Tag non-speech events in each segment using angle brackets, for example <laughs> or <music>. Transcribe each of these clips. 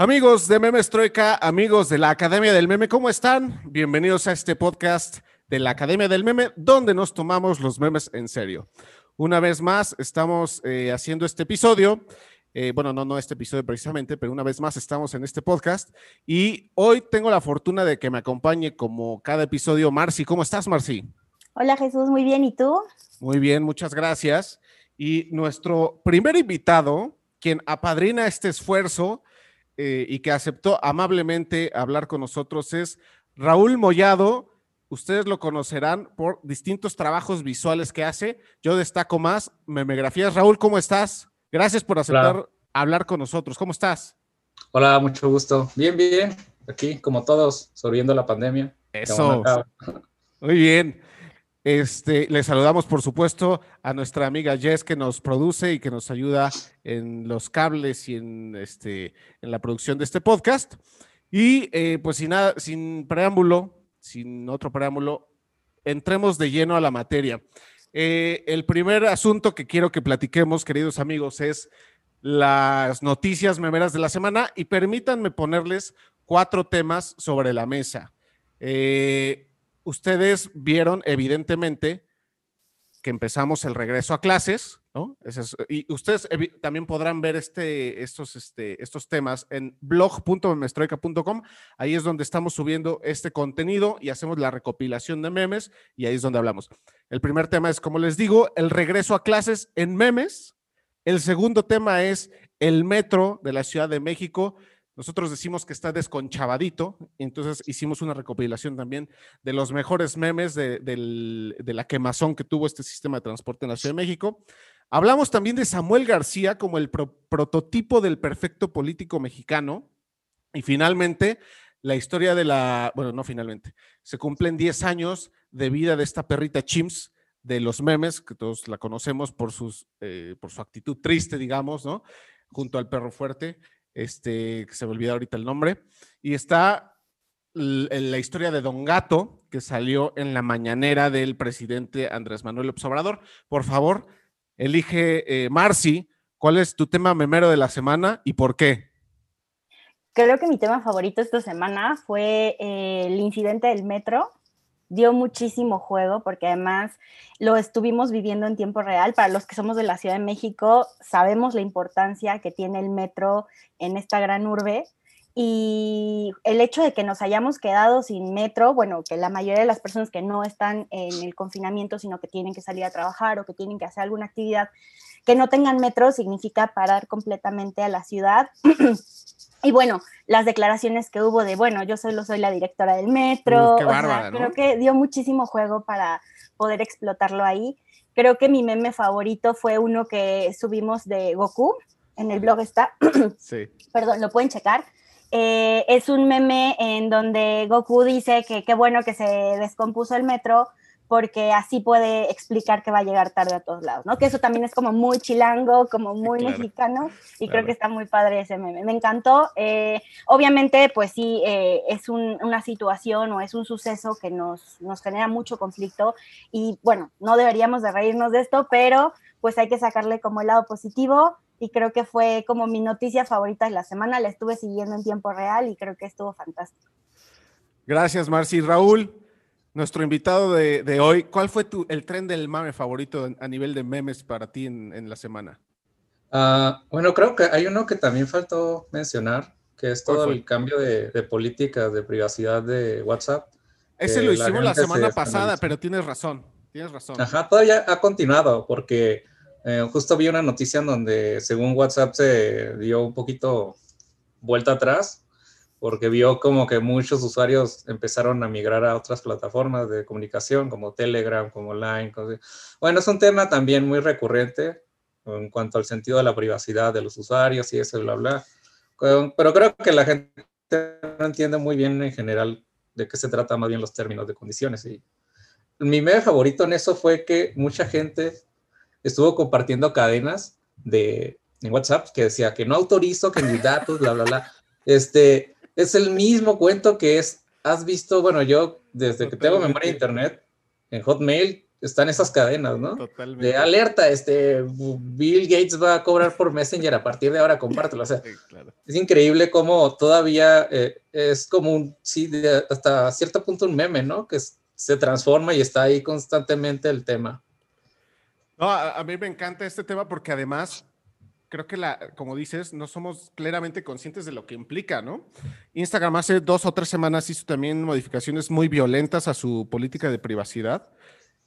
Amigos de Memes Troika, amigos de la Academia del Meme, ¿cómo están? Bienvenidos a este podcast de la Academia del Meme, donde nos tomamos los memes en serio. Una vez más, estamos eh, haciendo este episodio. Eh, bueno, no, no este episodio precisamente, pero una vez más estamos en este podcast. Y hoy tengo la fortuna de que me acompañe como cada episodio Marci. ¿Cómo estás, Marci? Hola Jesús, muy bien. ¿Y tú? Muy bien, muchas gracias. Y nuestro primer invitado, quien apadrina este esfuerzo, eh, y que aceptó amablemente hablar con nosotros es Raúl Mollado. Ustedes lo conocerán por distintos trabajos visuales que hace. Yo destaco más memegrafías. Raúl, ¿cómo estás? Gracias por aceptar hablar con nosotros. ¿Cómo estás? Hola, mucho gusto. Bien, bien. Aquí, como todos, sobreviviendo la pandemia. Eso. Muy bien. Este, le saludamos, por supuesto, a nuestra amiga Jess que nos produce y que nos ayuda en los cables y en, este, la producción de este podcast. Y eh, pues sin nada, sin preámbulo, sin otro preámbulo, entremos de lleno a la materia. Eh, el primer asunto que quiero que platiquemos, queridos amigos, es las noticias memeras de la semana y permítanme ponerles cuatro temas sobre la mesa. Eh, ustedes vieron evidentemente que empezamos el regreso a clases, ¿no? y ustedes también podrán ver este, estos, este, estos temas en blog.memestroica.com. Ahí es donde estamos subiendo este contenido y hacemos la recopilación de memes y ahí es donde hablamos. El primer tema es, como les digo, el regreso a clases en memes. El segundo tema es el metro de la Ciudad de México nosotros decimos que está desconchavadito, entonces hicimos una recopilación también de los mejores memes de, la quemazón que tuvo este sistema de transporte en la Ciudad de México. Hablamos también de Samuel García como el prototipo del perfecto político mexicano. Y finalmente, la historia de la, bueno, no finalmente, se cumplen 10 años de vida de esta perrita Chimps de los memes, que todos la conocemos por, sus, eh, por su actitud triste, digamos, ¿no? Junto al perro fuerte este, que se me olvidó ahorita el nombre, y está la historia de Don Gato, que salió en la mañanera del presidente Andrés Manuel Obrador. Por favor, elige, eh, Marci, ¿cuál es tu tema memero de la semana y por qué? Creo que mi tema favorito esta semana fue eh, el incidente del metro dio muchísimo juego porque además lo estuvimos viviendo en tiempo real. Para los que somos de la Ciudad de México, sabemos la importancia que tiene el metro en esta gran urbe. Y el hecho de que nos hayamos quedado sin metro, bueno, que la mayoría de las personas que no están en el confinamiento, sino que tienen que salir a trabajar o que tienen que hacer alguna actividad, que no tengan metro significa parar completamente a la ciudad. <clears throat> Y bueno, las declaraciones que hubo de, bueno, yo solo soy la directora del metro. Creo que dio muchísimo juego para poder explotarlo ahí. Creo que mi meme favorito fue uno que subimos de Goku. En el blog está. <clears throat> sí. Perdón, lo pueden checar. Eh, es un meme en donde Goku dice que qué bueno que se descompuso el metro porque así puede explicar que va a llegar tarde a todos lados, ¿no? Que eso también es como muy chilango, como muy mexicano, y creo que está muy padre ese meme. Me encantó. Eh, obviamente, pues sí, eh, es una situación o es un suceso que nos, nos genera mucho conflicto, y bueno, no deberíamos de reírnos de esto, pero pues hay que sacarle como el lado positivo, y creo que fue como mi noticia favorita de la semana, la estuve siguiendo en tiempo real y creo que estuvo fantástico. Gracias, Marci. Raúl, nuestro invitado de, hoy, ¿cuál fue tu, el tren del mame favorito a nivel de memes para ti en, la semana? Ah, bueno, creo que hay uno que también faltó mencionar, que es todo el cambio de, de políticas de privacidad de WhatsApp. Ese lo hicimos la, semana pasada, pero tienes razón, tienes razón. Ajá, todavía ha continuado, porque eh, justo vi una noticia en donde según WhatsApp se dio un poquito vuelta atrás porque vio como que muchos usuarios empezaron a migrar a otras plataformas de comunicación como Telegram, como Line. Bueno, es un tema también muy recurrente en cuanto al sentido de la privacidad de los usuarios y eso, bla, bla. Pero creo que la gente no entiende muy bien en general de qué se trata más bien los términos de condiciones. Y mi medio favorito en eso fue que mucha gente estuvo compartiendo cadenas de en WhatsApp que decía que no autorizo que mis datos, bla, bla, bla. Este, es el mismo cuento que es, has visto, bueno, yo desde que tengo memoria de internet, en Hotmail, están esas cadenas, ¿no? Totalmente. De alerta, este, Bill Gates va a cobrar por Messenger a partir de ahora, compártelo. O sea, es increíble cómo todavía eh, es como un, sí, hasta cierto punto un meme, ¿no? Que se transforma y está ahí constantemente el tema. No, a, mí me encanta este tema porque además creo que la, como dices, no somos claramente conscientes de lo que implica, ¿no? Instagram hace dos o tres semanas hizo también modificaciones muy violentas a su política de privacidad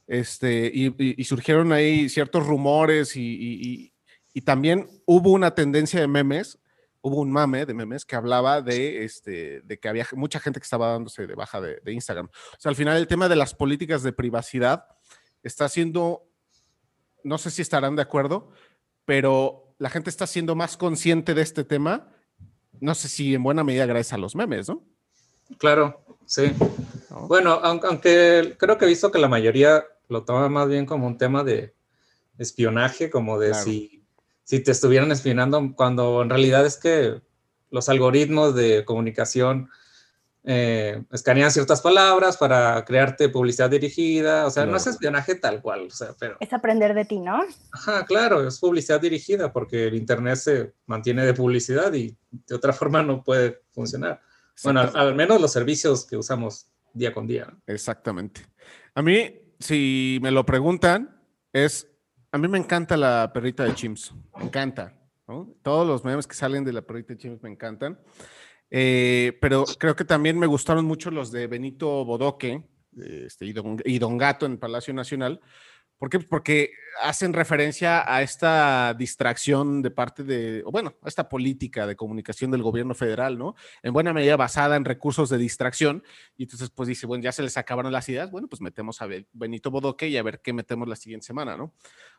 este, y, surgieron ahí ciertos rumores y, también hubo una tendencia de memes, hubo un mame de memes que hablaba de, este, de que había mucha gente que estaba dándose de baja de, Instagram. O sea, al final el tema de las políticas de privacidad está siendo, no sé si estarán de acuerdo, pero la gente está siendo más consciente de este tema, no sé si en buena medida gracias a los memes, ¿no? Claro, sí. Bueno, aunque creo que he visto que la mayoría lo toma más bien como un tema de espionaje, como de si, si te estuvieran espionando, cuando en realidad es que los algoritmos de comunicación eh, escanean ciertas palabras para crearte publicidad dirigida, o sea, no es espionaje tal cual, o sea, pero... Es aprender de ti, ¿no? Ajá, claro, es publicidad dirigida porque el Internet se mantiene de publicidad y de otra forma no puede funcionar. Bueno, al, al, menos los servicios que usamos día con día. Exactamente. A mí, si me lo preguntan, es, a mí me encanta la perrita de Chimps, me encanta. Todos los memes que salen de la perrita de Chimps me encantan. Eh, pero creo que también me gustaron mucho los de Benito Bodoque este, y, don, y Don Gato en Palacio Nacional, ¿Por qué? Porque hacen referencia a esta distracción de parte de, bueno, a esta política de comunicación del gobierno federal, ¿no? En buena medida basada en recursos de distracción. Y entonces, pues dice, bueno, ya se les acabaron las ideas, bueno, pues metemos a Benito Bodoque y a ver qué metemos la siguiente semana, ¿no? O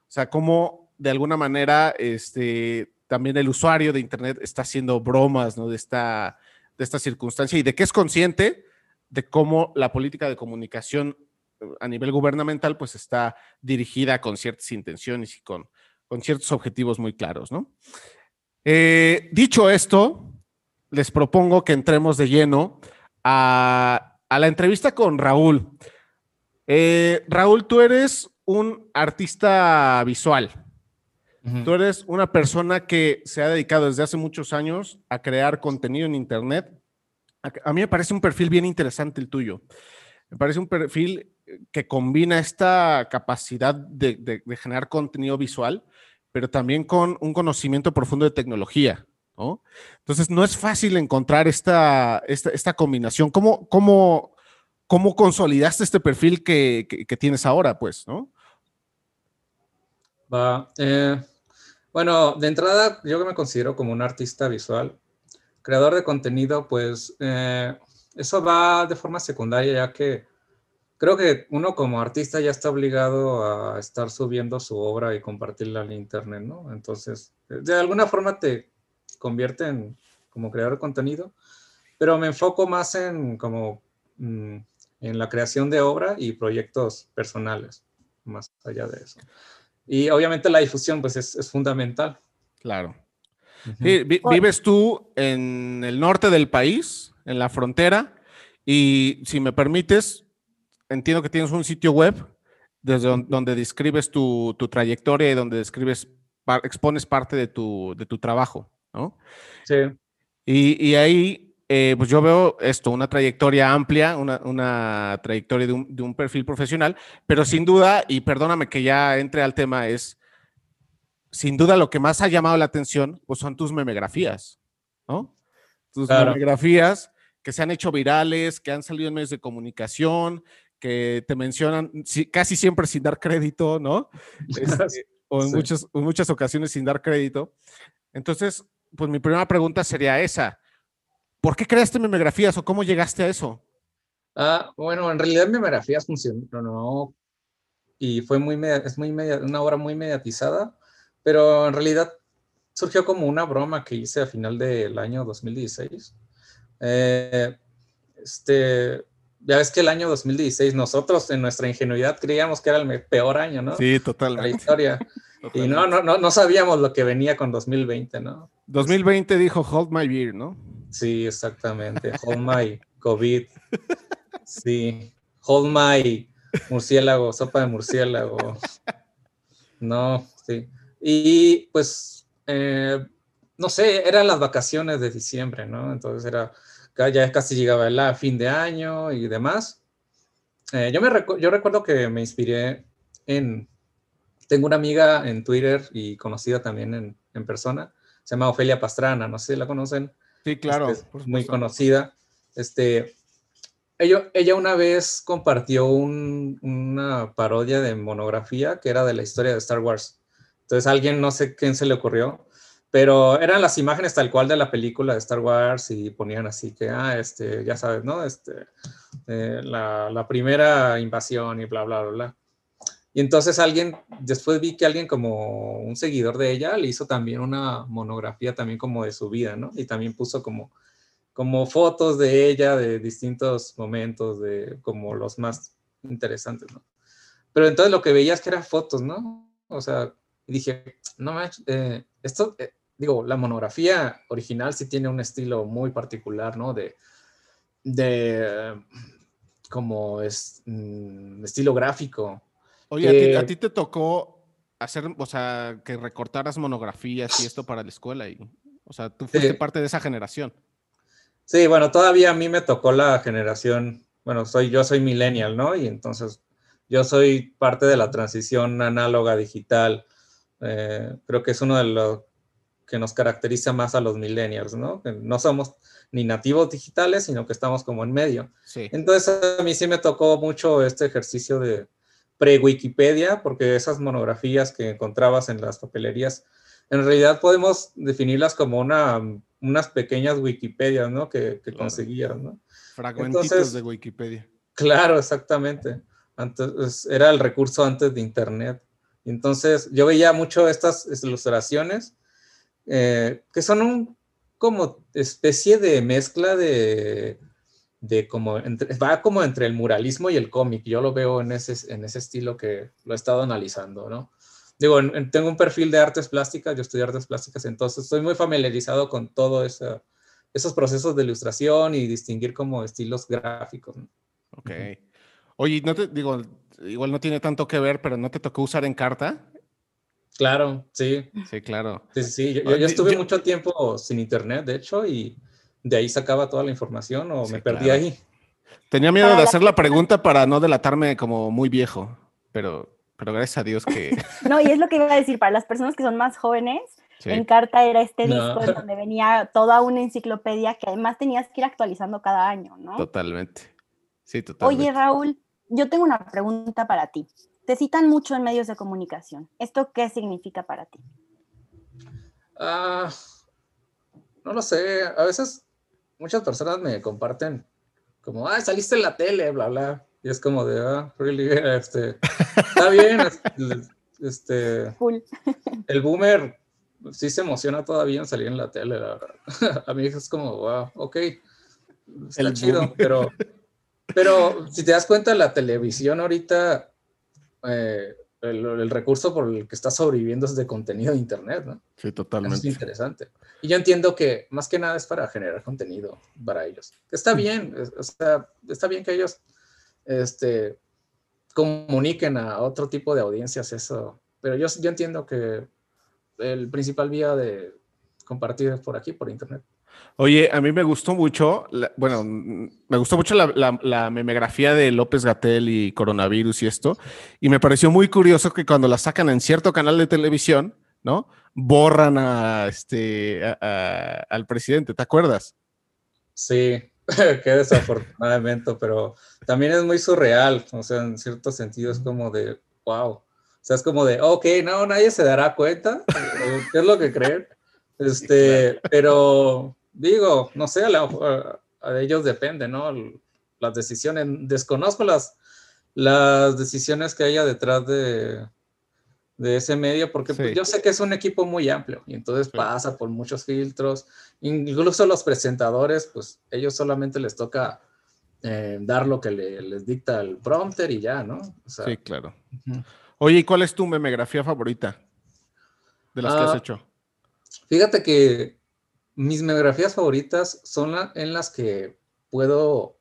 sea, cómo de alguna manera, este, también el usuario de Internet está haciendo bromas, ¿no? De esta, de esta circunstancia y de que es consciente de cómo la política de comunicación a nivel gubernamental, pues está dirigida con ciertas intenciones y con, con ciertos objetivos muy claros, ¿no? Eh, dicho esto, les propongo que entremos de lleno a, la entrevista con Raúl. Eh, Raúl, tú eres un artista visual. Tú eres una persona que se ha dedicado desde hace muchos años a crear contenido en Internet. a mí me parece un perfil bien interesante el tuyo. Me parece un perfil que combina esta capacidad de, generar contenido visual, pero también con un conocimiento profundo de tecnología. ¿no? Entonces, no es fácil encontrar esta, esta, combinación. ¿Cómo, cómo, cómo consolidaste este perfil que, tienes ahora, pues, no? Va. Eh, bueno, de entrada, yo me considero como un artista visual, creador de contenido, pues eh, eso va de forma secundaria, ya que creo que uno como artista ya está obligado a estar subiendo su obra y compartirla en internet, ¿no? Entonces, de alguna forma te convierte en como creador de contenido, pero me enfoco más en como mm, en la creación de obra y proyectos personales, más allá de eso. Y obviamente la difusión, pues es, fundamental. Claro. ¿Vives tú en el norte del país, en la frontera? Y si me permites, entiendo que tienes un sitio web desde donde, describes tu, trayectoria y donde describes, expones parte de tu, de tu trabajo, ¿no? Sí. Y, ahí, eh, pues yo veo esto, una trayectoria amplia, una, trayectoria de un, de un, perfil profesional, pero sin duda, y perdóname que ya entre al tema, es, sin duda lo que más ha llamado la atención, pues son tus memegrafías, ¿no? Tus memegrafías que se han hecho virales, que han salido en medios de comunicación, que te mencionan casi siempre sin dar crédito, ¿no? <laughs> Este, o en, muchas, muchas ocasiones sin dar crédito. Entonces, pues mi primera pregunta sería esa. ¿Por qué creaste memografías o cómo llegaste a eso? Ah, bueno, en realidad memografías funcionó, no, y fue muy, es muy una obra muy mediatizada, pero en realidad surgió como una broma que hice a final del año 2016. Eh, este, ya ves que el año 2016 nosotros en nuestra ingenuidad creíamos que era el peor año, ¿no? Sí, totalmente. La historia. <laughs> Y no, no, no, no sabíamos lo que venía con 2020, ¿no? 2020 dijo Hold My Beer, ¿no? Sí, exactamente. Hold My COVID. Sí. Hold My murciélago, sopa de murciélago. No, sí. Y pues, eh, no sé, eran las vacaciones de diciembre, ¿no? Entonces era, ya casi llegaba el fin de año y demás. Eh, yo, me yo recuerdo que me inspiré en, tengo una amiga en Twitter y conocida también en, en persona, se llama Ofelia Pastrana, no sé si la conocen. Sí, claro. Este, muy conocida. Este, ella, ella una vez compartió una parodia de monografía que era de la historia de Star Wars. Entonces alguien, no sé quién se le ocurrió, pero eran las imágenes tal cual de la película de Star Wars y ponían así que, ah, este, ya sabes, ¿no? Este, eh, la, la, primera invasión y bla, bla, bla, bla. Y entonces alguien, después vi que alguien como un seguidor de ella le hizo también una monografía también como de su vida, ¿no? Y también puso como, como fotos de ella de distintos momentos, de como los más interesantes, ¿no? Pero entonces lo que veía es que eran fotos, ¿no? O sea, dije, no manches, eh, esto, eh, digo, la monografía original sí tiene un estilo muy particular, ¿no? De, de como es, mm, estilo gráfico Oye, ¿a, ti, te tocó hacer, o sea, que recortaras monografías y esto para la escuela y, o sea, tú fuiste parte de esa generación. Sí, bueno, todavía a mí me tocó la generación, bueno, soy yo soy millennial, ¿no? Y entonces yo soy parte de la transición análoga digital. Eh, creo que es uno de los que nos caracteriza más a los millennials, ¿no? Que no somos ni nativos digitales, sino que estamos como en medio. Sí. Entonces a mí sí me tocó mucho este ejercicio de, pre-Wikipedia, porque esas monografías que encontrabas en las papelerías, en realidad podemos definirlas como una, unas pequeñas Wikipedias, ¿no? Que, que conseguías, ¿no? Fragmentitos de Wikipedia. Claro, exactamente. Antes, era el recurso antes de Internet. Entonces, yo veía mucho estas ilustraciones, eh, que son un como especie de mezcla de de como, va como entre el muralismo y el cómic. Yo lo veo en ese, en ese estilo que lo he estado analizando, ¿no? Digo, tengo un perfil de artes plásticas, yo estudié artes plásticas, entonces estoy muy familiarizado con todo esos procesos de ilustración y distinguir como estilos gráficos. Ok. Oye, no te digo, igual no tiene tanto que ver, pero ¿no te tocó usar en carta? Claro, sí. Sí, claro. Sí, sí, Yo, estuve mucho tiempo sin internet, de hecho, y de ahí sacaba toda la información o me perdí ahí. Tenía miedo de hacer la pregunta para no delatarme como muy viejo, pero, pero gracias a Dios que... <laughs> No, y es lo que iba a decir, para las personas que son más jóvenes, en carta era este disco donde venía toda una enciclopedia que además tenías que ir actualizando cada año, ¿no? Totalmente. Sí, totalmente. Oye, Raúl, yo tengo una pregunta para ti. Te citan mucho en medios de comunicación. ¿Esto qué significa para ti? Ah, no lo sé. A veces muchas personas me comparten como, ah, saliste en la tele, bla, bla. Y es como de, ah, really, <laughs> este, está bien, este, <laughs> el boomer sí se emociona todavía en salir en la tele, la verdad. <laughs> A mí es como, wow, ok, está chido, pero, pero si te das cuenta, la televisión ahorita, eh, el, recurso por el que está sobreviviendo es de contenido de Internet, ¿no? Sí, totalmente. es interesante. Y yo entiendo que más que nada es para generar contenido para ellos. Está bien, o sea, está bien que ellos este, comuniquen a otro tipo de audiencias eso, pero yo, yo entiendo que el principal vía de compartir es por aquí, por Internet. Oye, a mí me gustó mucho, bueno, me gustó mucho la, memegrafía de López Gatel y coronavirus y esto, y me pareció muy curioso que cuando la sacan en cierto canal de televisión, ¿no? Borran a este, al presidente, ¿te acuerdas? Sí, <laughs> qué desafortunadamente, pero también es muy surreal, o sea, en cierto sentido es como de, wow, o sea, es como de, ok, no, nadie se dará cuenta, <laughs> ¿qué es lo que creen? Este, <laughs> pero digo, no sé, a, ellos depende, ¿no? Las decisiones, desconozco las, las decisiones que haya detrás de, de ese medio, porque pues, yo sé que es un equipo muy amplio y entonces pasa por muchos filtros, incluso los presentadores, pues ellos solamente les toca eh, dar lo que les dicta el prompter y ya, ¿no? sí, claro. Oye, ¿y cuál es tu memegrafía favorita de las que has ah, hecho? Fíjate que mis memografías favoritas son en las que puedo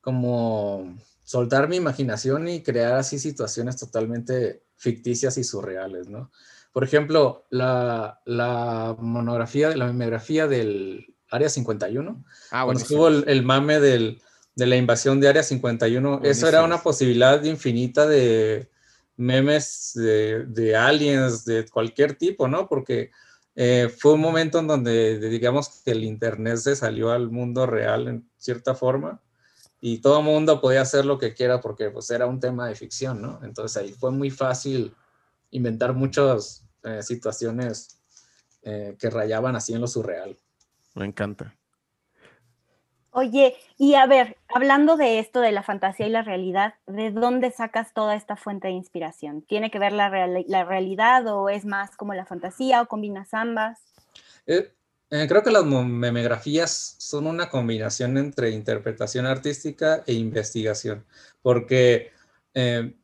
como soltar mi imaginación y crear así situaciones totalmente ficticias y surreales, ¿no? Por ejemplo, la, la monografía, la memografía del Área 51, ah, cuando estuvo el, mame del, de la invasión de Área 51, eso era una posibilidad infinita de memes de, de, aliens de cualquier tipo, ¿no? Porque eh, fue un momento en donde, digamos, que el Internet se salió al mundo real en cierta forma y todo mundo podía hacer lo que quiera porque pues era un tema de ficción, ¿no? Entonces ahí fue muy fácil inventar muchas eh, situaciones eh, que rayaban así en lo surreal. Me encanta. Oye, y a ver, hablando de esto de la fantasía y la realidad, ¿de dónde sacas toda esta fuente de inspiración? ¿Tiene que ver la, realidad o es más como la fantasía o combinas ambas? Eh, eh, creo que las memografías son una combinación entre interpretación artística e investigación, porque eh,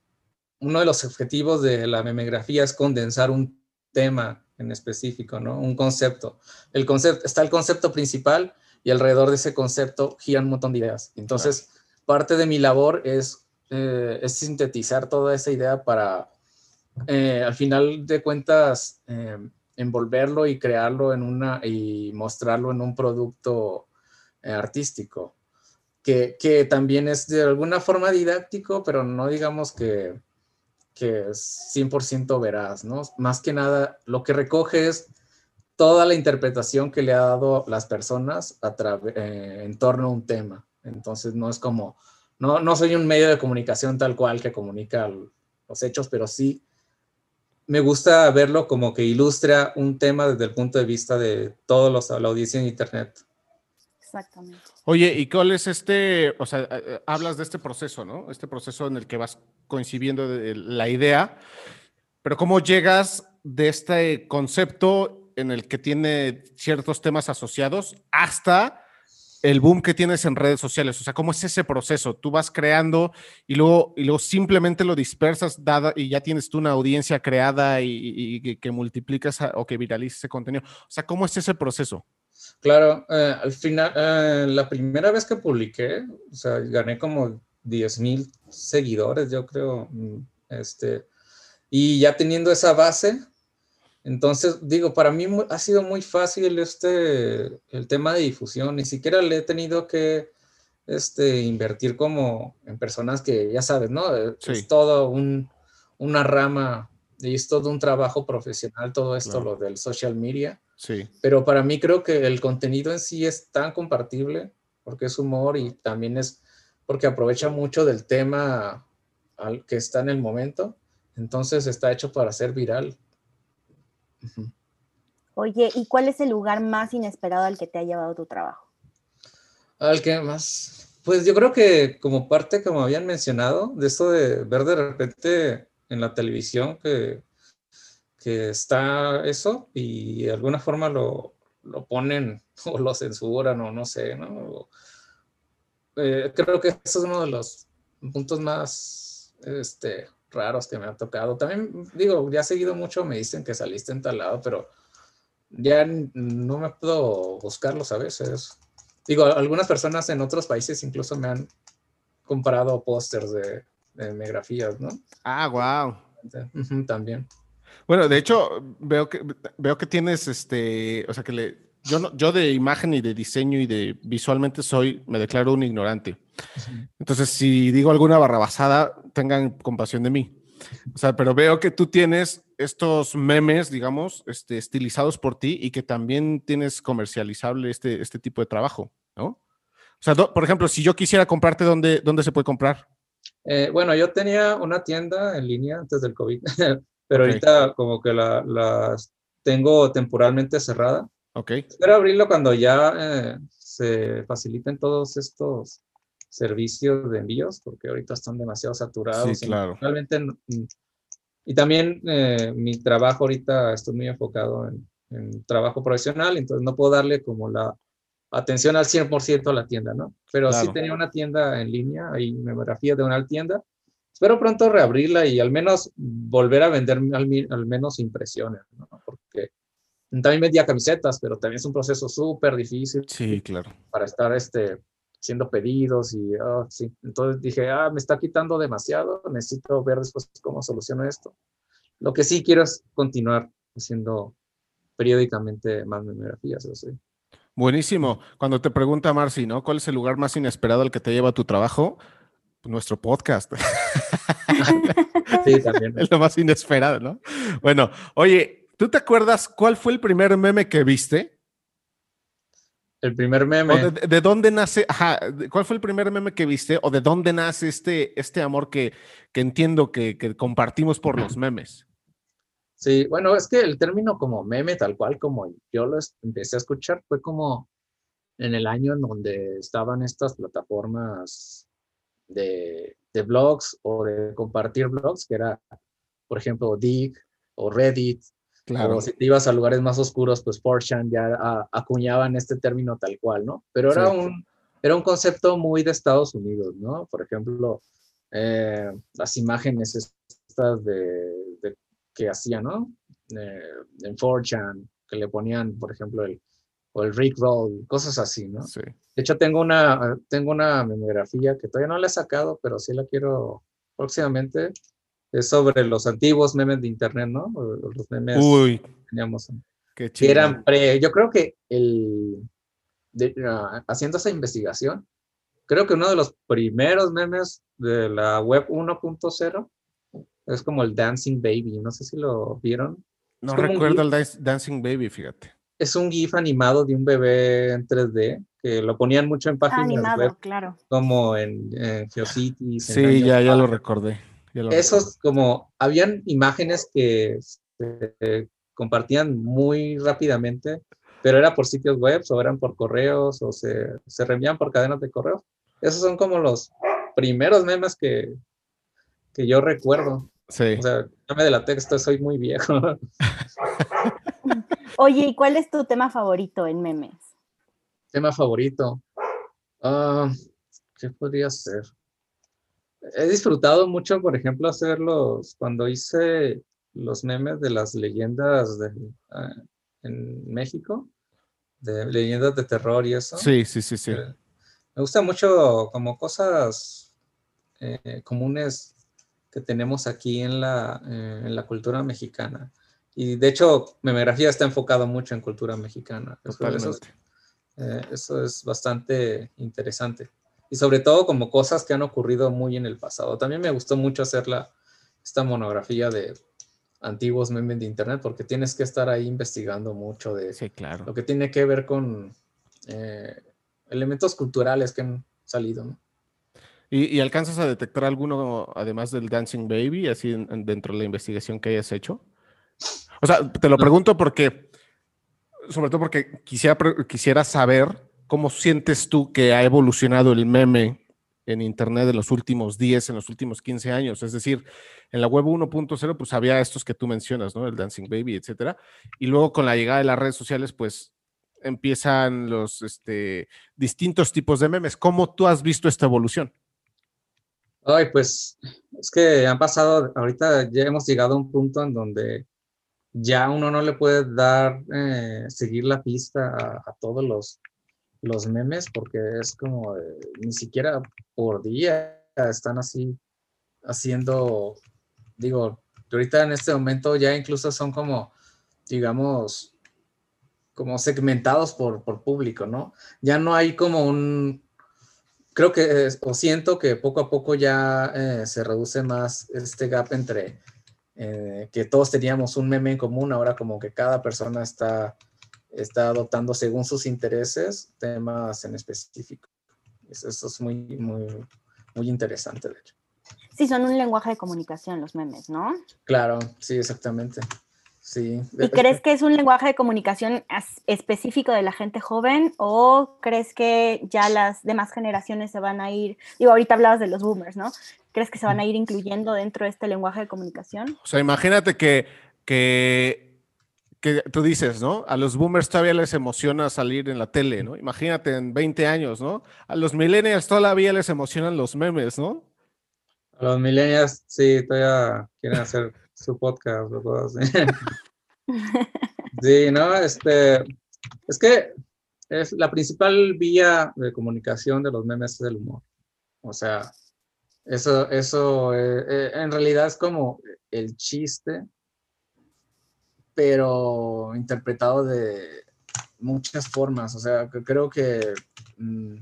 uno de los objetivos de la memografía es condensar un tema en específico, ¿no? Un concepto. El concepto está el concepto principal y alrededor de ese concepto giran un montón de ideas. Entonces, parte de mi labor es, eh, es sintetizar toda esa idea para, al final de cuentas, envolverlo y crearlo en una y mostrarlo en un producto eh, artístico, que, que, también es de alguna forma didáctico, pero no digamos que, que es 100% veraz, ¿no? Más que nada, lo que recoge es toda la interpretación que le ha dado las personas a eh, en torno a un tema. Entonces, no es como, no, no soy un medio de comunicación tal cual que comunica los hechos, pero sí me gusta verlo como que ilustra un tema desde el punto de vista de todos los, la audiencia en Internet. Exactamente. Oye, ¿y cuál es este, o sea, eh, eh, hablas de este proceso, ¿no? Este proceso en el que vas coincidiendo de la idea, pero ¿cómo llegas de este concepto en el que tiene ciertos temas asociados hasta el boom que tienes en redes sociales? O sea, ¿cómo es ese proceso? Tú vas creando y luego, y luego simplemente lo dispersas dada, y ya tienes tú una audiencia creada y, que multiplicas o que viraliza ese contenido. O sea, ¿cómo es ese proceso? Claro, eh, al final, eh, la primera vez que publiqué, o sea, gané como 10 mil seguidores, yo creo. Mm, este, y ya teniendo esa base, entonces, digo, para mí ha sido muy fácil este, el tema de difusión, ni siquiera le he tenido que este, invertir como en personas que, ya sabes, ¿no? Es todo un, una rama y es todo un trabajo profesional, todo esto, lo del social media. Sí. Pero para mí creo que el contenido en sí es tan compartible porque es humor y también es porque aprovecha mucho del tema al que está en el momento. Entonces está hecho para ser viral. Oye, ¿y cuál es el lugar más inesperado al que te ha llevado tu trabajo? Al que más, pues yo creo que como parte, como habían mencionado, de esto de ver de repente en la televisión que, que está eso y de alguna forma lo, lo ponen <laughs> o lo censuran o no sé, ¿no? Eh, creo que eso es uno de los puntos más este, raros que me ha tocado. También digo, ya he seguido mucho, me dicen que saliste en tal lado, pero ya no me puedo buscarlos a veces. Digo, algunas personas en otros países incluso me han comparado pósters de, de megrafías, ¿no? Ah, wow. también. Bueno, de hecho, veo que veo que tienes este, o sea que le, yo no, yo de imagen y de diseño y de visualmente soy, me declaro un ignorante. Entonces, si digo alguna barrabasada, tengan compasión de mí. O sea, pero veo que tú tienes estos memes, digamos, este, estilizados por ti y que también tienes comercializable este, este tipo de trabajo, ¿no? O sea, por ejemplo, si yo quisiera comprarte, ¿dónde, dónde se puede comprar? Eh, bueno, yo tenía una tienda en línea antes del COVID, <laughs> pero ahorita como que la, tengo temporalmente cerrada. Ok. Espero abrirlo cuando ya eh, se faciliten todos estos servicios de envíos, porque ahorita están demasiado saturados. Sí, claro. Realmente, y también eh, mi trabajo ahorita estoy muy enfocado en, trabajo profesional, entonces no puedo darle como la atención al 100% a la tienda, ¿no? Pero sí tenía una tienda en línea, hay memografía de una tienda. Espero pronto reabrirla y al menos volver a vender al, menos impresiones, ¿no? También vendía camisetas, pero también es un proceso súper difícil. Sí, claro. Para estar este, haciendo pedidos y ah, sí. Entonces dije, ah, me está quitando demasiado, necesito ver después cómo soluciono esto. Lo que sí quiero es continuar haciendo periódicamente más memografías, eso sí. Buenísimo. Cuando te pregunta Marci, ¿no? ¿Cuál es el lugar más inesperado al que te lleva tu trabajo? Nuestro podcast. <laughs> sí, también. <laughs> Es lo más inesperado, ¿no? Bueno, oye, ¿tú te acuerdas cuál fue el primer meme que viste? El primer meme. De, dónde nace? Ajá, ¿cuál fue el primer meme que viste? ¿O de dónde nace este, este amor que, que entiendo que, que compartimos por los memes? Sí, bueno, es que el término como meme, tal cual como yo lo empecé a escuchar, fue como en el año en donde estaban estas plataformas de, de blogs o de compartir blogs, que era, por ejemplo, Dig o Reddit. Claro. O si te ibas a lugares más oscuros, pues 4chan ya acuñaban este término tal cual, ¿no? Pero era, un, era un concepto muy de Estados Unidos, ¿no? Por ejemplo, eh, las imágenes estas de que hacía, ¿no? Eh, en 4chan, que le ponían, por ejemplo, el, o el Rick Roll, cosas así, ¿no? Sí. De hecho, tengo una, tengo una memografía que todavía no la he sacado, pero sí la quiero próximamente. Es sobre los antiguos memes de internet, ¿no? Los memes Uy, que teníamos. Qué que eran pre, yo creo que el, ah, haciendo esa investigación, creo que uno de los primeros memes de la web 1.0 es como el Dancing Baby, no sé si lo vieron. No recuerdo el Dancing Baby, fíjate. Es un GIF animado de un bebé en 3D que lo ponían mucho en páginas animado, web, claro. como en, en Geocities. Sí, ya, ya lo recordé. Esos como, habían imágenes que se compartían muy rápidamente, pero era por sitios web o eran por correos o se, se reenvían por cadenas de correos. Esos son como los primeros memes que, que yo recuerdo. Sí. O sea, de la texto, soy muy viejo. <laughs> Oye, ¿y cuál es tu tema favorito en memes? Tema favorito. Ah, ¿Qué podría ser? He disfrutado mucho, por ejemplo, hacerlos cuando hice los memes de las leyendas de, ah, en México, de leyendas de terror y eso. Sí, sí, sí, sí. Eh, me gusta mucho como cosas eh, comunes que tenemos aquí en la, eh, en la cultura mexicana. Y de hecho, memografía está enfocado mucho en cultura mexicana. Eso, eh, eso, es bastante interesante. Y sobre todo como cosas que han ocurrido muy en el pasado. También me gustó mucho hacer la, esta monografía de antiguos memes de internet porque tienes que estar ahí investigando mucho de sí, claro. lo que tiene que ver con eh, elementos culturales que han salido. ¿no? ¿Y, alcanzas a detectar alguno, además del Dancing Baby, así dentro de la investigación que hayas hecho? O sea, te lo pregunto porque, sobre todo porque quisiera, quisiera saber cómo sientes tú que ha evolucionado el meme en Internet en los últimos 10, en los últimos 15 años. Es decir, en la web 1.0, pues había estos que tú mencionas, ¿no? El Dancing Baby, etcétera. Y luego con la llegada de las redes sociales, pues empiezan los este, distintos tipos de memes. ¿Cómo tú has visto esta evolución? Ay, pues es que han pasado, ahorita ya hemos llegado a un punto en donde ya uno no le puede dar, eh, seguir la pista a, todos los, los memes porque es como, ni siquiera por día están así haciendo, digo, ahorita en este momento ya incluso son como, digamos, como segmentados por, por público, ¿no? Ya no hay como un, creo que, o siento que poco a poco ya eh, se reduce más este gap entre eh, que todos teníamos un meme en común, ahora como que cada persona está, está adoptando según sus intereses temas en específico. Eso, es muy, muy, muy interesante, de hecho. Sí, son un lenguaje de comunicación los memes, ¿no? Claro, sí, exactamente. Sí. ¿Y crees que es un lenguaje de comunicación específico de la gente joven o crees que ya las demás generaciones se van a ir, digo, ahorita hablabas de los boomers, ¿no? ¿Crees que se van a ir incluyendo dentro de este lenguaje de comunicación? O sea, imagínate que, que, que tú dices, ¿no? A los boomers todavía les emociona salir en la tele, ¿no? Imagínate en 20 años, ¿no? A los millennials todavía les emocionan los memes, ¿no? A los millennials, sí, todavía quieren hacer su podcast o <laughs> Sí, no, este, es que es la principal vía de comunicación de los memes es el humor. O sea, eso, eso eh, eh, en realidad es como el chiste, pero interpretado de muchas formas. O sea, creo que mm,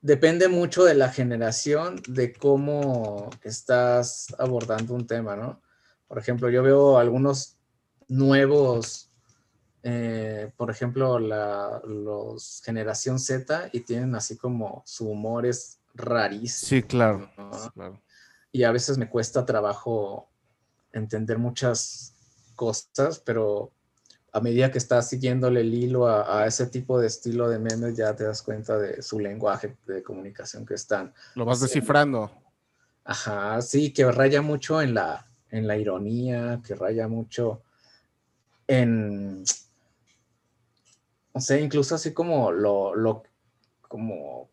depende mucho de la generación, de cómo estás abordando un tema, ¿no? Por ejemplo, yo veo algunos nuevos, eh, por ejemplo, la, los generación Z y tienen así como su humor es rarísimo. Sí, claro, Y a veces me cuesta trabajo entender muchas cosas, pero a medida que estás siguiéndole el hilo a, ese tipo de estilo de memes, ya te das cuenta de su lenguaje de comunicación que están. Lo vas descifrando. Ajá, sí, que raya mucho en la, en la ironía, que raya mucho en, no sé, incluso así como lo, lo, como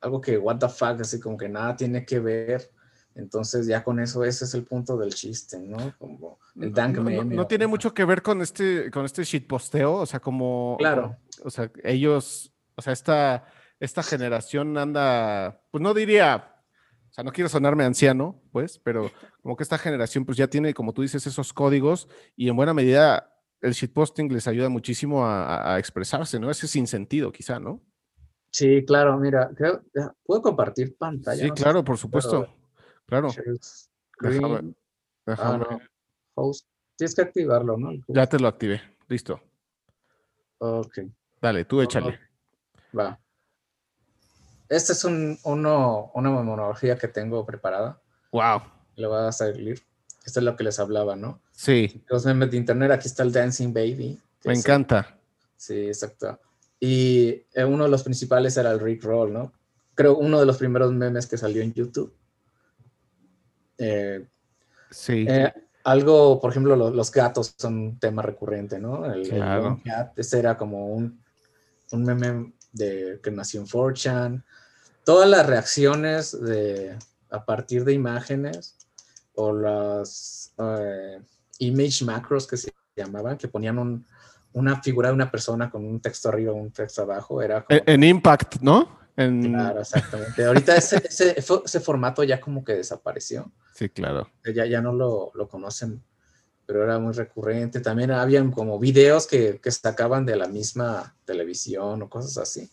algo que what the fuck, así como que nada tiene que ver. Entonces ya con eso ese es el punto del chiste, ¿no? Como el dank no, no, tiene mucho que ver con este, con este shitposteo, o sea, como... Claro. o sea, ellos, o sea, esta, esta generación anda, pues no diría, o sea, no quiero sonarme anciano, pues, pero como que esta generación pues ya tiene, como tú dices, esos códigos y en buena medida el shitposting les ayuda muchísimo a, expresarse, ¿no? Ese sin sentido, quizá, ¿no? Sí, claro, mira, puedo compartir pantalla. Sí, claro, por supuesto. Claro. Déjame, ah, Tienes que activarlo, ¿no? Ya te lo activé. Listo. Ok. Dale, tú échale. Va. Este es un, uno, una monografía que tengo preparada. Wow. Le va a salir. Esto es lo que les hablaba, ¿no? Sí. Los memes de internet, aquí está el Dancing Baby. Me encanta. Sí, exacto. Y eh, uno de los principales era el Rick Roll, ¿no? Creo uno de los primeros memes que salió en YouTube. Eh, sí. Eh, algo, por ejemplo, los gatos son un tema recurrente, ¿no? El, claro. ese era como un, un meme de, que nació en 4chan. Todas las reacciones de, a partir de imágenes o las eh, image macros que se llamaban, que ponían una figura de una persona con un texto arriba, un texto abajo, era En Impact, ¿no? Claro, exactamente. Ahorita ese, ese, formato ya como que desapareció. Sí, claro. Ya, ya no lo, lo, conocen, pero era muy recurrente. También habían como videos que, que sacaban de la misma televisión o cosas así.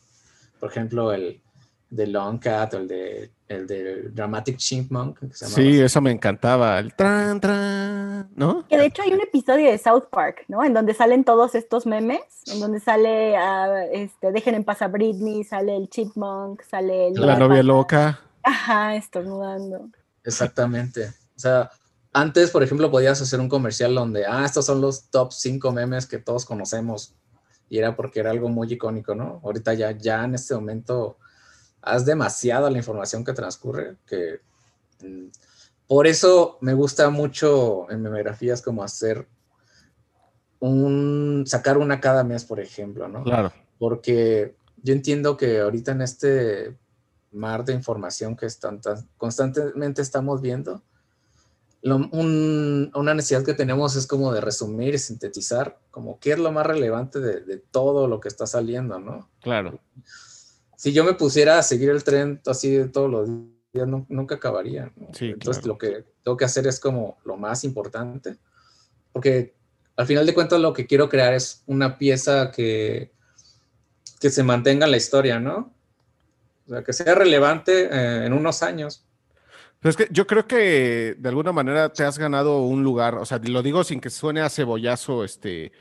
Por ejemplo, el, de Long Cat o el de, el de Dramatic Chipmunk. sí, eso me encantaba, el tran, tran, ¿no? Que de hecho hay un episodio de South Park, ¿no? En donde salen todos estos memes, en donde sale, uh, este, dejen en paz a Britney, sale el Chipmunk, sale el La novia loca. Ajá, estornudando. Exactamente. O sea, antes, por ejemplo, podías hacer un comercial donde, ah, estos son los top 5 memes que todos conocemos. Y era porque era algo muy icónico, ¿no? Ahorita ya, ya en este momento haz demasiada la información que transcurre, que mm, por eso me gusta mucho en memografías como hacer un, sacar una cada mes, por ejemplo, ¿no? Claro. Porque yo entiendo que ahorita en este mar de información que están constantemente estamos viendo, una necesidad que tenemos es como de resumir y sintetizar, como qué es lo más relevante de, de todo lo que está saliendo, ¿no? Claro si yo me pusiera a seguir el tren así de todos los días, nunca acabaría. Entonces lo que tengo que hacer es como lo más importante, porque al final de cuentas lo que quiero crear es una pieza que, que se mantenga en la historia, ¿no? O sea, que sea relevante eh, en unos años. Pero es que yo creo que de alguna manera te has ganado un lugar, o sea, lo digo sin que suene a cebollazo, este,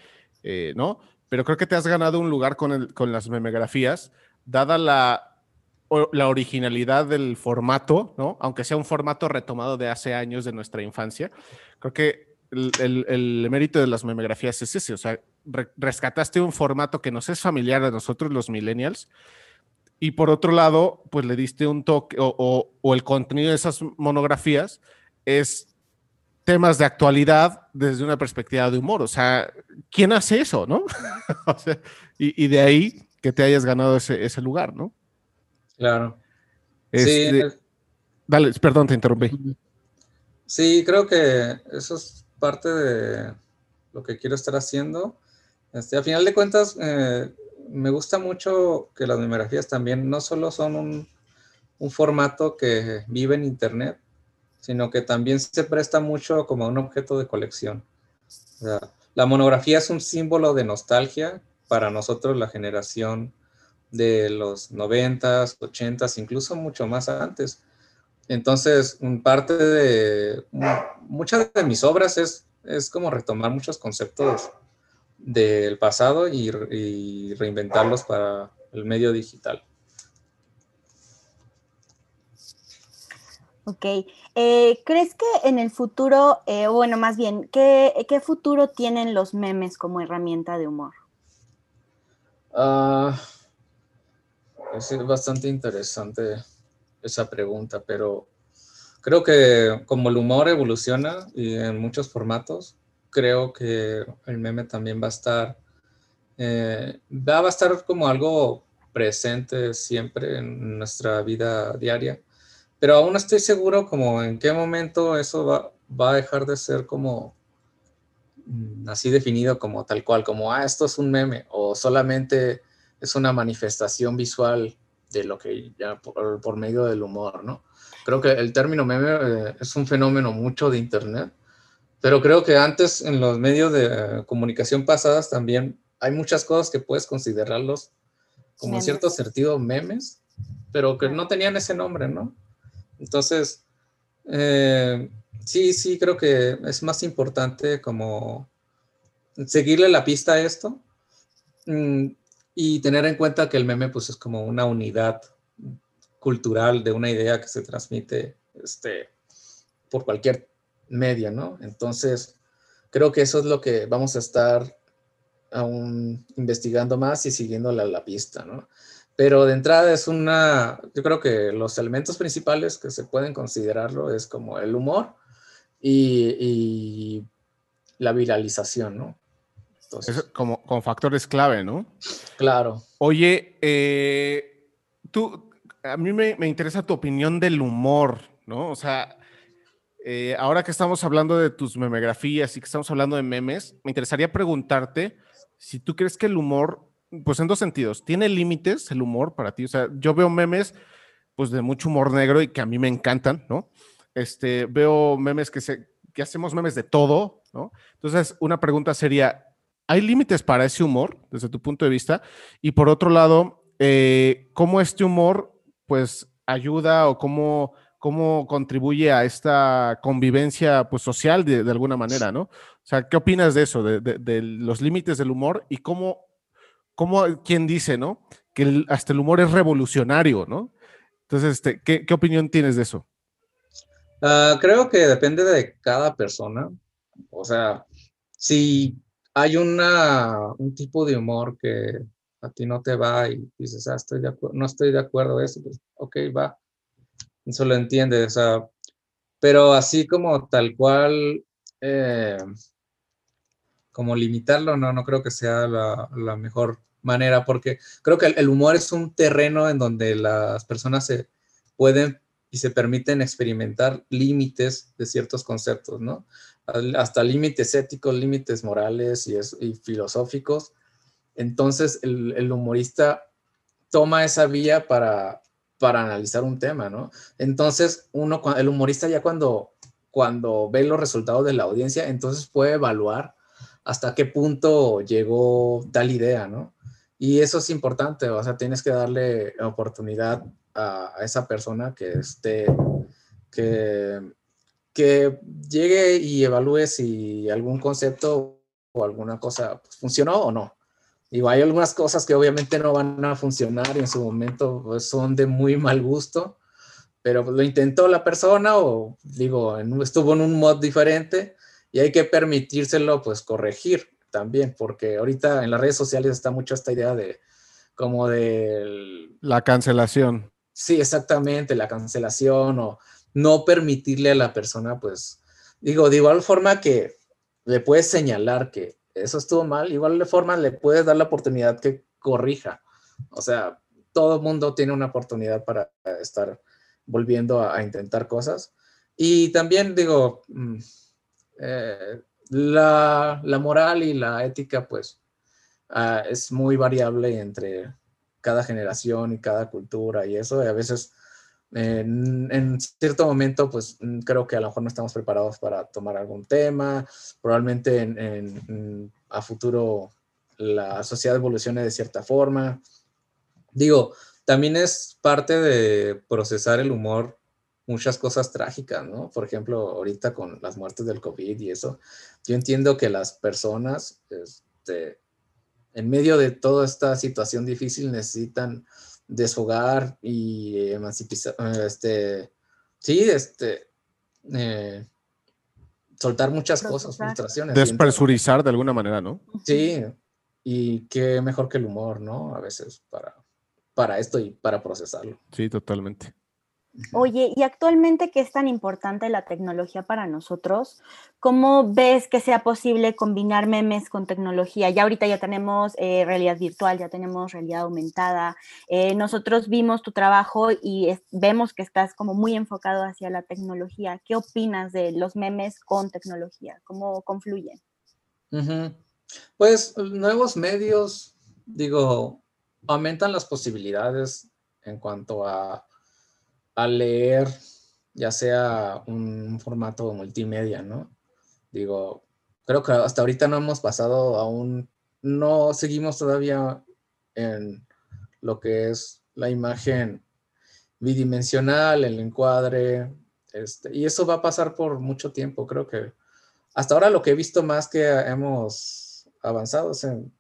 eh, ¿no? Pero creo que te has ganado un lugar con, el, con las memegrafías, dada la, la originalidad del formato, ¿no? Aunque sea un formato retomado de hace años de nuestra infancia, creo que el, el, mérito de las memografías es ese, o sea, rescataste un formato que nos es familiar a nosotros los millennials y por otro lado, pues le diste un toque o, o, el contenido de esas monografías es temas de actualidad desde una perspectiva de humor, o sea, ¿quién hace eso, no? <laughs> o sea, y, y de ahí que te hayas ganado ese, ese lugar, ¿no? Claro. Este, sí. Dale, perdón, te interrumpí. Sí, creo que eso es parte de lo que quiero estar haciendo. Este, a final de cuentas, eh, me gusta mucho que las memografías también no solo son un, un formato que vive en Internet, sino que también se presta mucho como un objeto de colección. la monografía es un símbolo de nostalgia para nosotros, la generación de los noventas, ochentas, incluso mucho más antes. Entonces, parte de muchas de mis obras es, es como retomar muchos conceptos del pasado y reinventarlos para el medio digital. Ok. Eh, ¿Crees que en el futuro, eh, bueno, más bien, ¿qué, futuro tienen los memes como herramienta de humor? Ah, es bastante interesante esa pregunta, pero creo que como el humor evoluciona y en muchos formatos, creo que el meme también va a estar, eh, va a estar como algo presente siempre en nuestra vida diaria pero aún no estoy seguro como en qué momento eso va, va a dejar de ser como así definido como tal cual, como, ah, esto es un meme, o solamente es una manifestación visual de lo que ya por, medio del humor, ¿no? Creo que el término meme eh, es un fenómeno mucho de Internet, pero creo que antes en los medios de eh, comunicación pasadas también hay muchas cosas que puedes considerarlos como en cierto sentido memes, pero que no tenían ese nombre, ¿no? Entonces, eh, sí, sí, creo que es más importante como seguirle la pista a esto mm, y tener en cuenta que el meme pues es como una unidad cultural de una idea que se transmite este, por cualquier media, ¿no? Entonces, creo que eso es lo que vamos a estar aún investigando más y siguiendo la, la pista, ¿no? Pero de entrada es una, yo creo que los elementos principales que se pueden considerarlo es como el humor y, la viralización, ¿no? Entonces, como, como factores clave, ¿no? Claro. Oye, eh, tú, a mí me, me, interesa tu opinión del humor, ¿no? O sea, eh, ahora que estamos hablando de tus memegrafías y que estamos hablando de memes, me interesaría preguntarte si tú crees que el humor pues en dos sentidos. ¿Tiene límites el humor para ti? O sea, yo veo memes, pues de mucho humor negro y que a mí me encantan, ¿no? Este, veo memes que, se, que hacemos memes de todo, ¿no? Entonces, una pregunta sería, ¿hay límites para ese humor desde tu punto de vista? Y por otro lado, eh, ¿cómo este humor, pues, ayuda o cómo, cómo contribuye a esta convivencia, pues, social de, alguna manera, ¿no? O sea, ¿qué opinas de eso, de, los límites del humor y cómo como quien dice, ¿no? Que hasta el humor es revolucionario, ¿no? Entonces, este, ¿qué, opinión tienes de eso? Ah, creo que depende de cada persona. O sea, si hay una, un tipo de humor que a ti no te va y dices, ah, estoy de no estoy de acuerdo con eso, pues, ok, va. Eso lo entiendes. O sea, pero así como tal cual, eh, como limitarlo, no, no creo que sea la, la mejor manera, porque creo que el humor es un terreno en donde las personas se pueden y se permiten experimentar límites de ciertos conceptos, ¿no? Hasta límites éticos, límites morales y, filosóficos. Entonces, el, humorista toma esa vía para, para analizar un tema, ¿no? Entonces, uno, el humorista ya cuando, cuando ve los resultados de la audiencia, entonces puede evaluar hasta qué punto llegó tal idea, ¿no? Y eso es importante, o sea, tienes que darle oportunidad a, esa persona que esté, que, que llegue y evalúe si algún concepto o alguna cosa pues, funcionó o no. Y hay algunas cosas que obviamente no van a funcionar y en su momento pues, son de muy mal gusto, pero lo intentó la persona o digo, estuvo en un mod diferente y hay que permitírselo pues corregir también, porque ahorita en las redes sociales está mucho esta idea de como de... La cancelación. Sí, exactamente, la cancelación o no permitirle a la persona, pues, digo, de igual forma que le puedes señalar que eso estuvo mal, igual de forma le puedes dar la oportunidad que corrija. O sea, todo el mundo tiene una oportunidad para estar volviendo a, intentar cosas. Y también digo, mm, eh, la, moral y la ética, pues, ah, es muy variable entre cada generación y cada cultura y eso, y a veces en, cierto momento, pues mm, creo que a lo mejor no estamos preparados para tomar algún tema, probablemente en, a futuro la sociedad evolucione de cierta forma. Digo, también es parte de procesar el humor muchas cosas trágicas, ¿no? Por ejemplo, ahorita con las muertes del COVID y eso, yo entiendo que las personas, este, en medio de toda esta situación difícil, necesitan desfogar y emancipar, este, sí, este, eh, soltar muchas cosas, frustraciones. Despresurizar de alguna manera, ¿no? Sí, y qué mejor que el humor, ¿no? A veces para, para esto y para procesarlo. Sí, totalmente. Oye, y actualmente, ¿qué es tan importante la tecnología para nosotros? ¿Cómo ves que sea posible combinar memes con tecnología? Ya ahorita ya tenemos eh, realidad virtual, ya tenemos realidad aumentada. Eh, nosotros vimos tu trabajo y vemos que estás como muy enfocado hacia la tecnología. ¿Qué opinas de los memes con tecnología? ¿Cómo confluyen? Pues nuevos medios, digo, aumentan las posibilidades en cuanto a leer ya sea un formato multimedia, ¿no? Digo, creo que hasta ahorita no hemos pasado aún, no seguimos todavía en lo que es la imagen bidimensional, el encuadre, este, y eso va a pasar por mucho tiempo, creo que hasta ahora lo que he visto más que hemos avanzado es en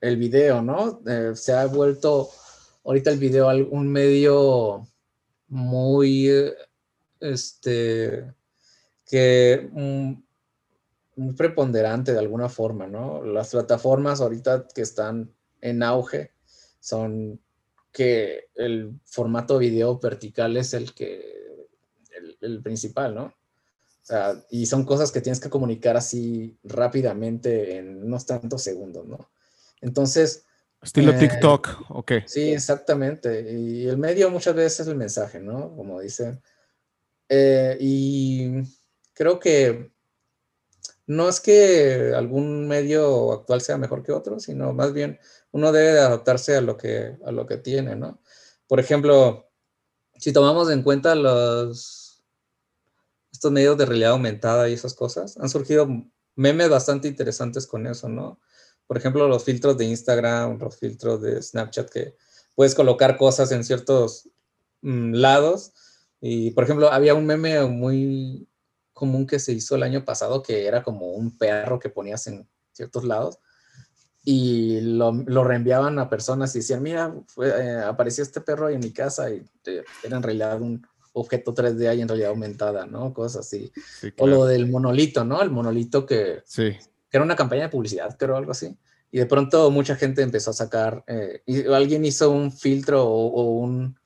el video, ¿no? Eh, se ha vuelto ahorita el video un medio muy, este, que muy preponderante de alguna forma, ¿no? Las plataformas ahorita que están en auge son que el formato video vertical es el que, el, principal, ¿no? O sea, y son cosas que tienes que comunicar así rápidamente en unos tantos segundos, ¿no? Entonces, Estilo eh, TikTok, ok. Sí, exactamente. Y el medio muchas veces es el mensaje, ¿no? Como dicen. Eh, y creo que no es que algún medio actual sea mejor que otro, sino más bien uno debe adaptarse a lo que, a lo que tiene, ¿no? Por ejemplo, si tomamos en cuenta los, estos medios de realidad aumentada y esas cosas, han surgido memes bastante interesantes con eso, ¿no? Por ejemplo, los filtros de Instagram, los filtros de Snapchat, que puedes colocar cosas en ciertos mm, lados. Y, por ejemplo, había un meme muy común que se hizo el año pasado, que era como un perro que ponías en ciertos lados y lo, lo reenviaban a personas y decían, mira, eh, apareció este perro ahí en mi casa y eh, era en realidad un objeto 3D ahí en realidad aumentada, ¿no? Cosas así. O lo del monolito, ¿no? El monolito que, sí que era una campaña de publicidad, creo, algo así. Y de pronto mucha gente empezó a sacar, eh, alguien hizo un filtro o, un,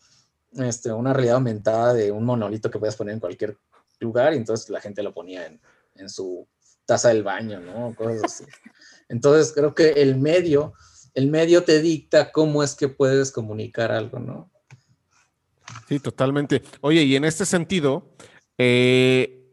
este, una realidad aumentada de un monolito que puedes poner en cualquier lugar, y entonces la gente lo ponía en, en su taza del baño, ¿no? Cosas. Entonces creo que el medio, el medio te dicta cómo es que puedes comunicar algo, ¿no? Sí, totalmente. Oye, y en este sentido, eh,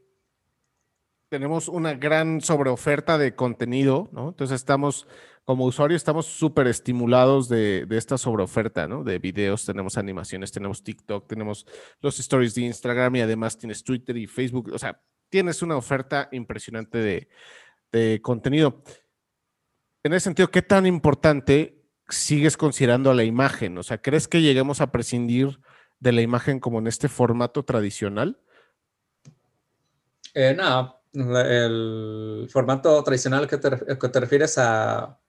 tenemos una gran sobreoferta de contenido, ¿no? Entonces estamos, como usuario, estamos súper estimulados de, esta sobreoferta, ¿no? De videos, tenemos animaciones, tenemos TikTok, tenemos los stories de Instagram y además tienes Twitter y Facebook. O sea, tienes una oferta impresionante de, contenido. En ese sentido, ¿qué tan importante sigues considerando a la imagen? O sea, ¿crees que lleguemos a prescindir de la imagen como en este formato tradicional? Eh, no, el formato tradicional que te, que te refieres a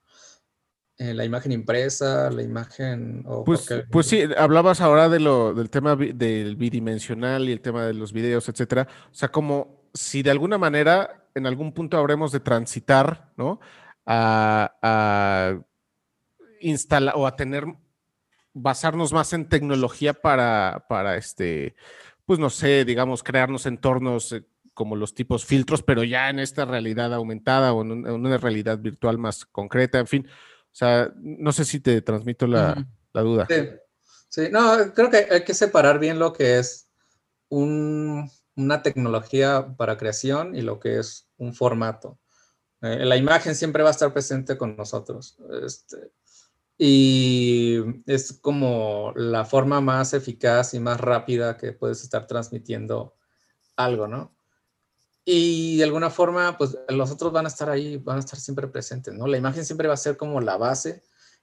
eh, la imagen impresa, la imagen... pues, pues sí, hablabas ahora de lo, del tema del bidimensional y el tema de los videos, etcétera. O sea, como si de alguna manera en algún punto habremos de transitar, ¿no? A, a instalar o a tener, basarnos más en tecnología para, para este, pues no sé, digamos, crearnos entornos eh, como los tipos filtros, pero ya en esta realidad aumentada o en, una realidad virtual más concreta, en fin. O sea, no sé si te transmito la, duda. Sí. no, creo que hay que separar bien lo que es una tecnología para creación y lo que es un formato. Eh, la imagen siempre va a estar presente con nosotros. Este, y es como la forma más eficaz y más rápida que puedes estar transmitiendo algo, ¿no? Y de alguna forma, pues los otros van a estar ahí, van a estar siempre presentes, ¿no? La imagen siempre va a ser como la base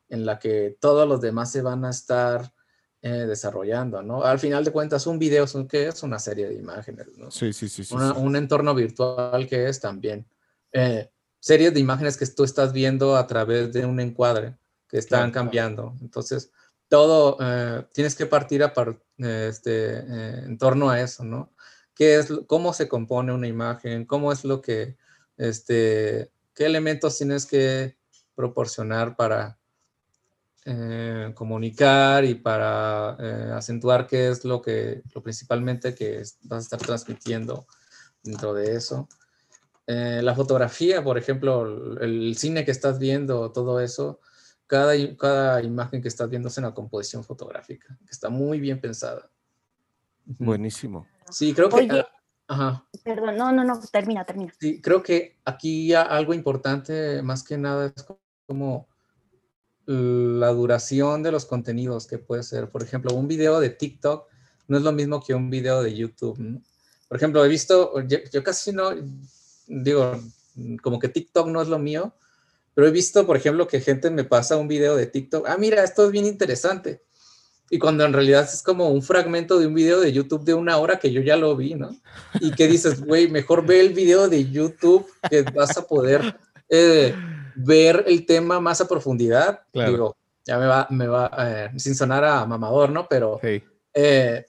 en la que todos los demás se van a estar eh, desarrollando, ¿no? Al final de cuentas, un video es, ¿qué es? Una serie de imágenes, ¿no? Sí, sí, sí. sí, Un entorno virtual que es también. Eh, series de imágenes que tú estás viendo a través de un encuadre que están cambiando. Entonces, todo eh, tienes que partir a este, en torno a eso, ¿no? ¿Qué es, cómo se compone una imagen, cómo es lo que, este, qué elementos tienes que proporcionar para eh, comunicar y para eh, acentuar qué es lo que, lo principalmente que vas a estar transmitiendo dentro de eso. Eh, la fotografía, por ejemplo, el, cine que estás viendo, todo eso, cada, cada imagen que estás viendo es una composición fotográfica, que está muy bien pensada. Buenísimo. Sí, creo que... Oye, ajá. Perdón, no, no, no, termina, termina. Sí, creo que aquí algo importante, más que nada, es como la duración de los contenidos que puede ser. Por ejemplo, un video de TikTok no es lo mismo que un video de YouTube. Por ejemplo, he visto, yo, casi no, digo, como que TikTok no es lo mío, pero he visto, por ejemplo, que gente me pasa un video de TikTok, ah, mira, esto es bien interesante. Y cuando en realidad es como un fragmento de un video de YouTube de una hora que yo ya lo vi, ¿no? Y que dices, güey, mejor ve el video de YouTube que vas a poder eh, ver el tema más a profundidad. Digo, ya me va, me va eh, sin sonar a mamador, ¿no? Pero eh,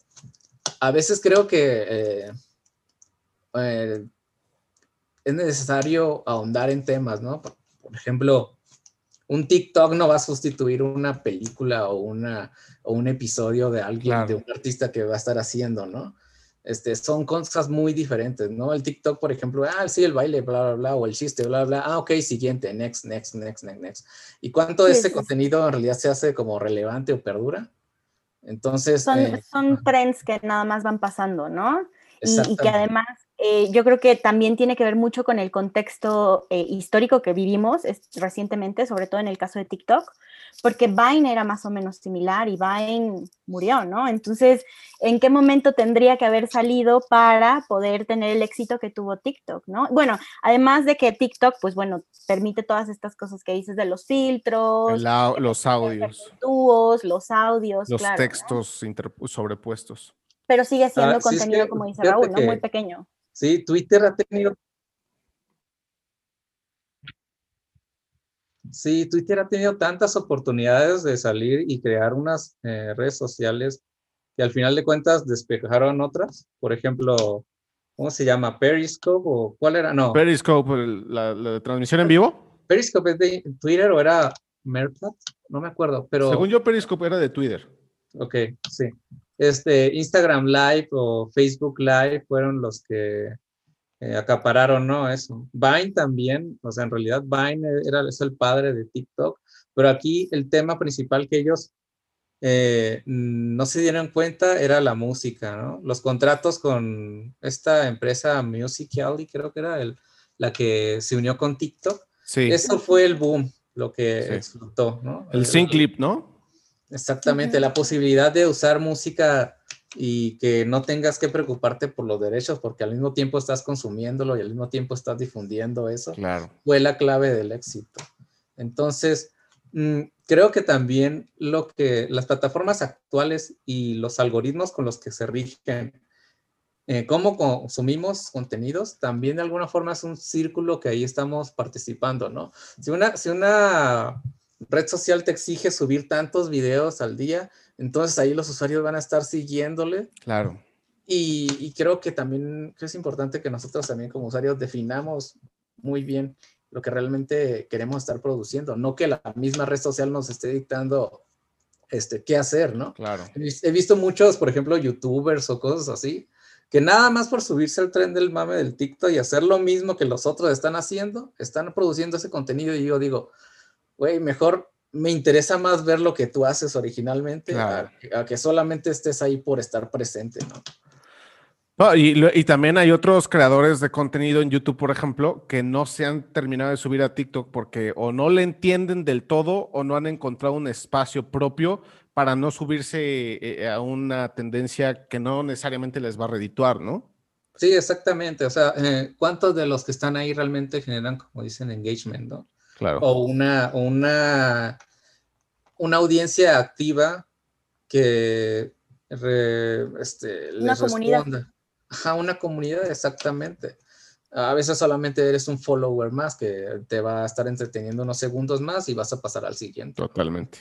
a veces creo que es necesario ahondar en temas, ¿no? Por, ejemplo, un TikTok no va a sustituir una película o, una, o un episodio de alguien, de un artista que va a estar haciendo, ¿no? Este, son cosas muy diferentes, ¿no? El TikTok, por ejemplo, ah, sí, el baile, bla, bla, bla, o el chiste, bla, bla, ah, ok, siguiente, next, next, next, next, next. ¿Y cuánto de este contenido en realidad se hace como relevante o perdura? Entonces... Son, eh, son trends que nada más van pasando, ¿no? y, que además eh, yo creo que también tiene que ver mucho con el contexto eh, histórico que vivimos recientemente, sobre todo en el caso de TikTok, porque Vine era más o menos similar y Vine murió, ¿no? Entonces, ¿en qué momento tendría que haber salido para poder tener el éxito que tuvo TikTok, ¿no? Bueno, además de que TikTok, pues bueno, permite todas estas cosas que dices de los filtros, los audios, los audios, los textos sobrepuestos pero sigue siendo ah, contenido, como dice Raúl, ¿no? Muy pequeño. Sí, Twitter ha tenido... Sí, Twitter ha tenido tantas oportunidades de salir y crear unas eh, redes sociales que al final de cuentas despejaron otras. Por ejemplo, ¿cómo se llama? Periscope o cuál era? No. Periscope, la, transmisión en vivo. Periscope es de Twitter o era Mercat, no me acuerdo, pero... Según yo, Periscope era de Twitter. Ok, sí este, Instagram Live o Facebook Live fueron los que eh, acapararon, ¿no? Eso. Vine también, o sea, en realidad Vine era, es el padre de TikTok, pero aquí el tema principal que ellos eh, no se dieron cuenta era la música, ¿no? Los contratos con esta empresa Musical.ly, creo que era el, la que se unió con TikTok. Sí. Eso fue el boom, lo que explotó, ¿no? El sync clip, ¿no? Exactamente, la posibilidad de usar música y que no tengas que preocuparte por los derechos porque al mismo tiempo estás consumiéndolo y al mismo tiempo estás difundiendo eso, claro. fue la clave del éxito. Entonces, mm, creo que también lo que las plataformas actuales y los algoritmos con los que se rigen, eh, cómo consumimos contenidos, también de alguna forma es un círculo que ahí estamos participando, ¿no? Si una, si una red social te exige subir tantos videos al día, entonces ahí los usuarios van a estar siguiéndole. Claro. Y, creo que también es importante que nosotros también como usuarios definamos muy bien lo que realmente queremos estar produciendo, no que la misma red social nos esté dictando este, qué hacer, ¿no? Claro. He visto muchos, por ejemplo, youtubers o cosas así, que nada más por subirse al tren del mame del TikTok y hacer lo mismo que los otros están haciendo, están produciendo ese contenido y yo digo, güey, mejor me interesa más ver lo que tú haces originalmente a, que solamente estés ahí por estar presente, ¿no? y, también hay otros creadores de contenido en YouTube, por ejemplo, que no se han terminado de subir a TikTok porque o no le entienden del todo o no han encontrado un espacio propio para no subirse eh, a una tendencia que no necesariamente les va a redituar, ¿no? Sí, exactamente. O sea, eh, ¿cuántos de los que están ahí realmente generan, como dicen, engagement, ¿no? Claro. O una, una, una audiencia activa que este, les responda. Ajá, una comunidad, exactamente. A veces solamente eres un follower más que te va a estar entreteniendo unos segundos más y vas a pasar al siguiente. Totalmente.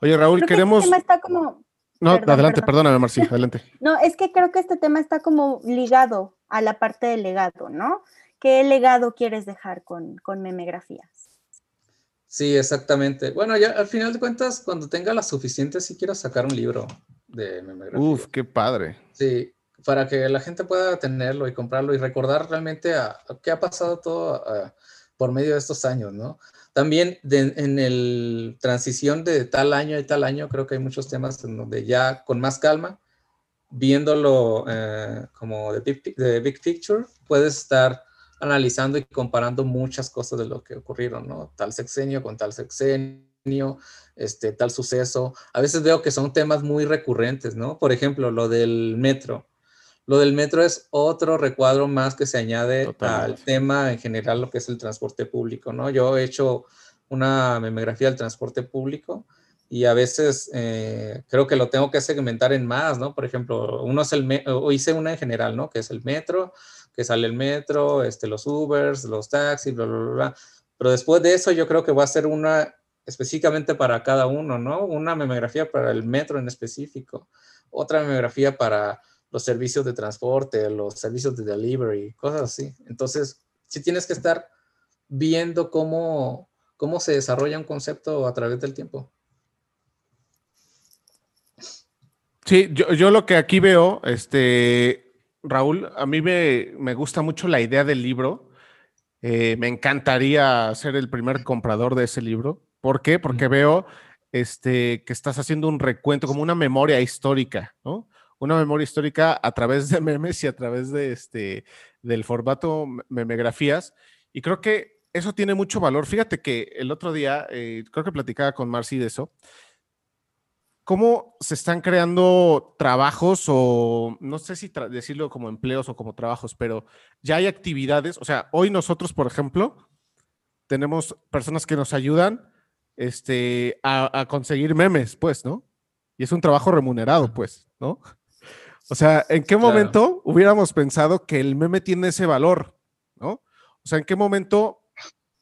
Oye, Raúl, este queremos. tema está como... No, adelante, perdóname, Marci, adelante. <laughs> no, es que creo que este tema está como ligado a la parte del legado, ¿no? ¿Qué legado quieres dejar con, con memegrafías? Sí, exactamente. Bueno, ya al final de cuentas, cuando tenga la suficiente, sí quiero sacar un libro de memegrafía. Uf, qué padre. Sí, para que la gente pueda tenerlo y comprarlo y recordar realmente a, qué ha pasado todo por medio de estos años, ¿no? También en el transición de tal año y tal año, creo que hay muchos temas en donde ya con más calma, viéndolo eh, como de big, de big picture, puedes estar analizando y comparando muchas cosas de lo que ocurrieron, ¿no? Tal sexenio con tal sexenio, este, tal suceso. A veces veo que son temas muy recurrentes, ¿no? Por ejemplo, lo del metro. Lo del metro es otro recuadro más que se añade al tema en general, lo que es el transporte público, ¿no? Yo he hecho una memografía del transporte público y a veces eh, creo que lo tengo que segmentar en más, ¿no? Por ejemplo, uno es el, o hice una en general, ¿no? Que es el metro, que sale el metro, este, los Ubers, los taxis, bla, bla, bla, bla. Pero después de eso yo creo que voy a hacer una específicamente para cada uno, ¿no? Una memografía para el metro en específico, otra memografía para los servicios de transporte, los servicios de delivery, cosas así. Entonces, sí tienes que estar viendo cómo, cómo se desarrolla un concepto a través del tiempo. Sí, yo, lo que aquí veo, este, Raúl, a mí me, gusta mucho la idea del libro. Eh, me encantaría ser el primer comprador de ese libro. ¿Por qué? Porque veo este, que estás haciendo un recuento, como una memoria histórica, ¿no? una memoria histórica a través de memes y a través de este, del formato memegrafías. Y creo que eso tiene mucho valor. Fíjate que el otro día, eh, creo que platicaba con Marcy de eso, cómo se están creando trabajos o no sé si decirlo como empleos o como trabajos, pero ya hay actividades. O sea, hoy nosotros, por ejemplo, tenemos personas que nos ayudan este, a, a conseguir memes, pues, ¿no? Y es un trabajo remunerado, pues, ¿no? O sea, ¿en qué momento hubiéramos pensado que el meme tiene ese valor? ¿No? O sea, ¿en qué momento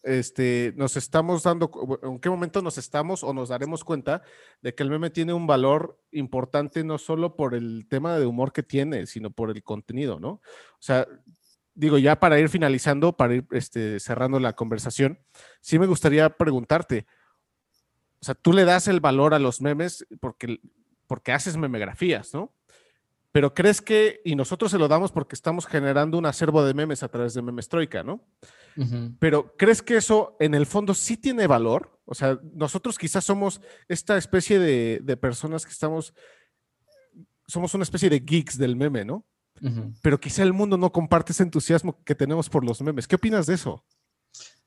este, nos estamos dando, en qué momento nos estamos o nos daremos cuenta de que el meme tiene un valor importante no solo por el tema de humor que tiene, sino por el contenido, ¿no? O sea, digo, ya para ir finalizando, para ir este, cerrando la conversación, sí me gustaría preguntarte, o sea, tú le das el valor a los memes porque, porque haces memegrafías, ¿no? Pero crees que, y nosotros se lo damos porque estamos generando un acervo de memes a través de Memestroika, ¿no? Pero ¿crees que eso en el fondo sí tiene valor? O sea, nosotros quizás somos esta especie de, personas que estamos, somos una especie de geeks del meme, ¿no? Pero quizá el mundo no comparte ese entusiasmo que tenemos por los memes. ¿Qué opinas de eso?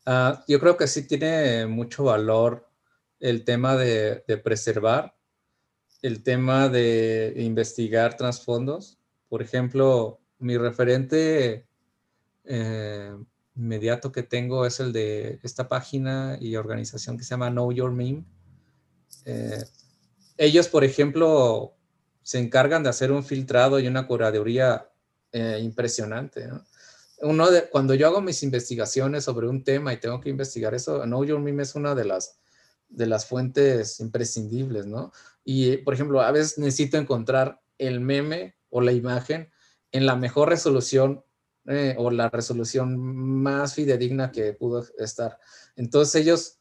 Ah, yo creo que sí tiene mucho valor el tema de preservar el tema de investigar trasfondos. Por ejemplo, mi referente eh, inmediato que tengo es el de esta página y organización que se llama Know Your Meme. Eh, ellos, por ejemplo, se encargan de hacer un filtrado y una curaduría eh, impresionante. Uno de, cuando yo hago mis investigaciones sobre un tema y tengo que investigar eso, Know Your Meme es una de las, de las fuentes imprescindibles, ¿no? Y, por ejemplo, a veces necesito encontrar el meme o la imagen en la mejor resolución eh, o la resolución más fidedigna que pudo estar. Entonces ellos,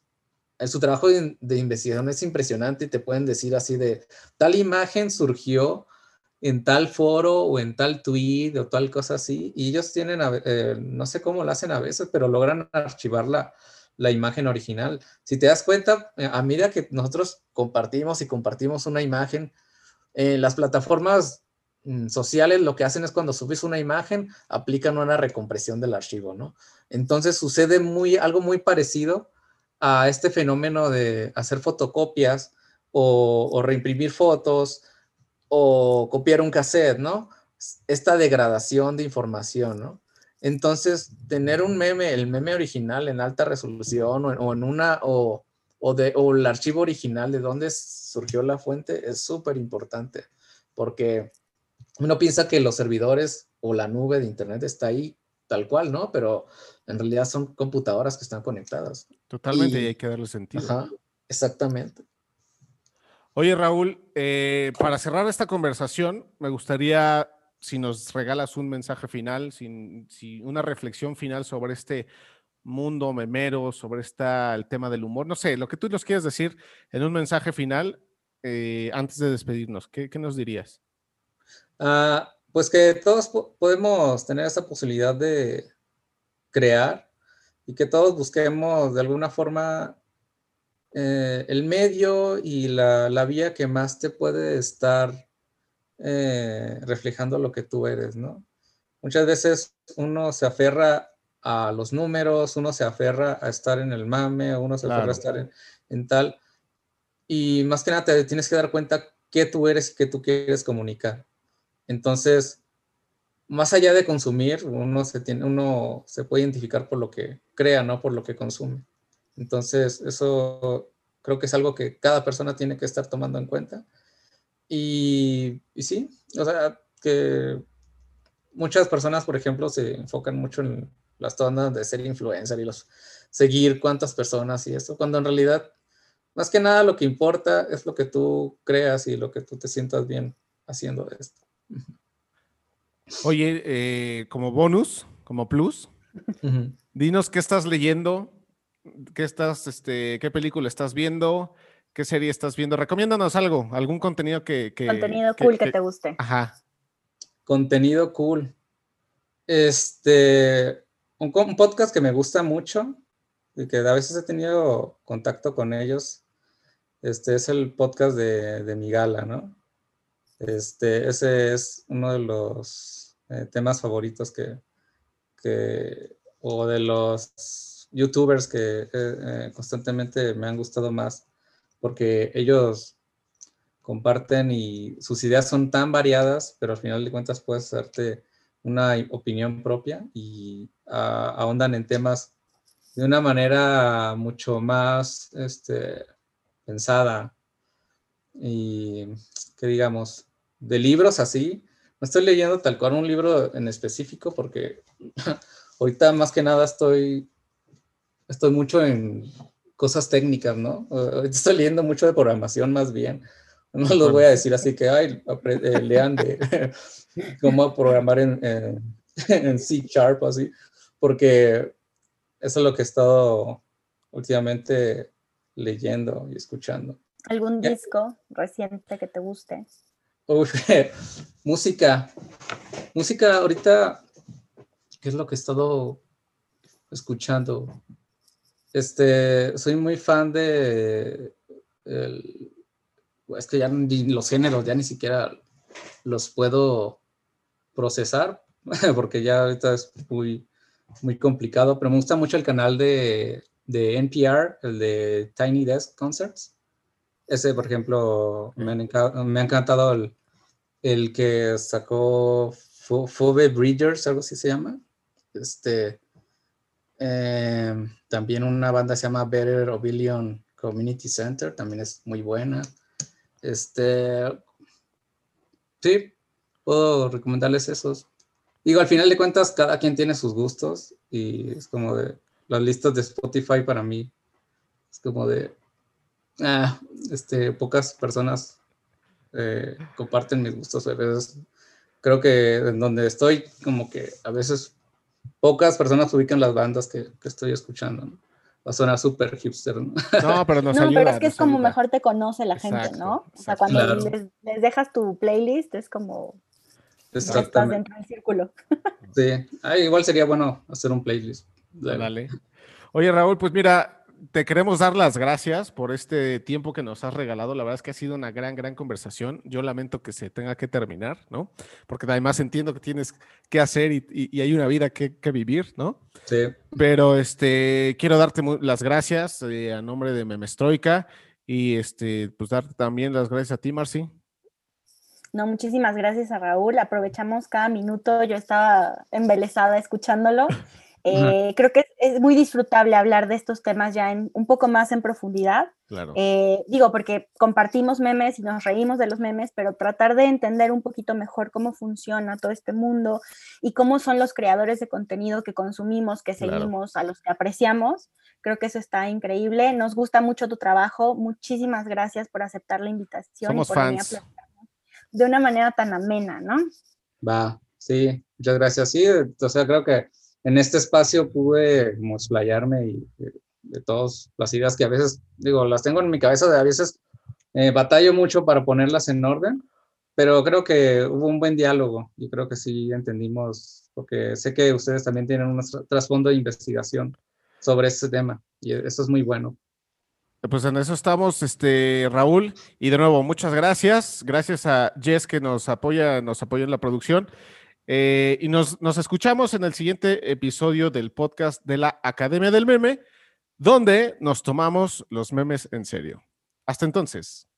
en su trabajo de, investigación es impresionante y te pueden decir así de, tal imagen surgió en tal foro o en tal tweet o tal cosa así, y ellos tienen, eh, no sé cómo lo hacen a veces, pero logran archivarla la imagen original. Si te das cuenta, eh, a medida que nosotros compartimos y compartimos una imagen, en las plataformas sociales lo que hacen es cuando subes una imagen, aplican una recompresión del archivo, ¿no? Entonces sucede muy, algo muy parecido a este fenómeno de hacer fotocopias o, o reimprimir fotos o copiar un cassette, ¿no? Esta degradación de información, ¿no? Entonces, tener un meme, el meme original en alta resolución o en, una, o, de, o el archivo original de dónde surgió la fuente es súper importante, porque uno piensa que los servidores o la nube de Internet está ahí tal cual, ¿no? Pero en realidad son computadoras que están conectadas. Totalmente, y, hay que darle sentido. Ajá, exactamente. Oye, Raúl, eh, para cerrar esta conversación, me gustaría si nos regalas un mensaje final, si, una reflexión final sobre este mundo memero, sobre esta, el tema del humor, no sé, lo que tú nos quieras decir en un mensaje final eh, antes de despedirnos, ¿qué, nos dirías? Ah, pues que todos podemos tener esa posibilidad de crear y que todos busquemos de alguna forma eh, el medio y la, la, vía que más te puede estar eh, reflejando lo que tú eres, ¿no? Muchas veces uno se aferra a los números, uno se aferra a estar en el mame, uno se aferra a estar en, tal. Y más que nada te tienes que dar cuenta qué tú eres y qué tú quieres comunicar. Entonces, más allá de consumir, uno se, tiene, uno se puede identificar por lo que crea, no por lo que consume. Entonces, eso creo que es algo que cada persona tiene que estar tomando en cuenta y, sí, o sea, que muchas personas, por ejemplo, se enfocan mucho en las zonas de ser influencer y los seguir cuántas personas y esto, cuando en realidad, más que nada, lo que importa es lo que tú creas y lo que tú te sientas bien haciendo esto. Oye, eh, como bonus, como plus, dinos qué estás leyendo, qué estás, este, qué película estás viendo, ¿Qué serie estás viendo? Recomiéndanos algo, algún contenido que... contenido cool que, te guste. Ajá. Contenido cool. Este, un, podcast que me gusta mucho y que a veces he tenido contacto con ellos, este es el podcast de, de Migala, ¿no? Este, ese es uno de los eh, temas favoritos que, o de los youtubers que eh, eh, constantemente me han gustado más porque ellos comparten y sus ideas son tan variadas, pero al final de cuentas puedes hacerte una opinión propia y ah, ahondan en temas de una manera mucho más este, pensada y que digamos, de libros así, no estoy leyendo tal cual un libro en específico porque <laughs> ahorita más que nada estoy, estoy mucho en cosas técnicas, ¿no? Estoy leyendo mucho de programación más bien. No lo voy a decir así que, ay, eh, lean de <laughs> cómo programar en, en, <laughs> C Sharp, así, porque eso es lo que he estado últimamente leyendo y escuchando. ¿Algún disco reciente que te guste? <laughs> música. Música ahorita, ¿qué es lo que he estado escuchando? Este, soy muy fan de. es que ya los géneros ya ni siquiera los puedo procesar, <laughs> porque ya ahorita es muy, muy complicado, pero me gusta mucho el canal de, de NPR, el de Tiny Desk Concerts. Ese, por ejemplo, me, me ha encantado el, el que sacó Phoebe Bridgers, algo así se llama. Este, Em, también una banda se llama Better Oblivion Community Center, también es muy buena. Este, sí, puedo recomendarles esos. Digo, al final de cuentas, cada quien tiene sus gustos y es como de las listas de Spotify para mí. Es como de, ah, este, pocas personas eh, comparten mis gustos. A veces creo que en donde estoy, como que a veces pocas personas ubican las bandas que, estoy escuchando, ¿no? Va a sonar súper hipster, ¿no? No, pero nos no, pero es que es como mejor te conoce la gente, ¿no? O sea, cuando les, dejas tu playlist es como... Estás dentro del círculo. Sí, ah, igual sería bueno hacer un playlist. Dale. Oye, Raúl, pues mira, te queremos dar las gracias por este tiempo que nos has regalado. La verdad es que ha sido una gran, gran conversación. Yo lamento que se tenga que terminar, ¿no? Porque además entiendo que tienes que hacer y, hay una vida que, vivir, ¿no? Sí. Pero este, quiero darte las gracias eh, a nombre de Memestroika y este, pues darte también las gracias a ti, Marci. No, muchísimas gracias a Raúl. Aprovechamos cada minuto. Yo estaba embelesada escuchándolo. <laughs> Eh, creo que es, muy disfrutable hablar de estos temas ya en, un poco más en profundidad. Claro. Eh, digo, porque compartimos memes y nos reímos de los memes, pero tratar de entender un poquito mejor cómo funciona todo este mundo y cómo son los creadores de contenido que consumimos, que seguimos, a los que apreciamos. Creo que eso está increíble. Nos gusta mucho tu trabajo. Muchísimas gracias por aceptar la invitación. Somos y fans. De una manera tan amena, ¿no? Va, sí, muchas gracias. Sí, o sea, creo que en este espacio pude como explayarme y de, todas las ideas que a veces, digo, las tengo en mi cabeza, de a veces eh, batallo mucho para ponerlas en orden, pero creo que hubo un buen diálogo y creo que sí entendimos, porque sé que ustedes también tienen un trasfondo de investigación sobre este tema y eso es muy bueno. Pues en eso estamos, este Raúl, y de nuevo muchas gracias, gracias a Jess que nos apoya, nos apoya en la producción. Eh, y nos, nos escuchamos en el siguiente episodio del podcast de la Academia del Meme, donde nos tomamos los memes en serio. Hasta entonces.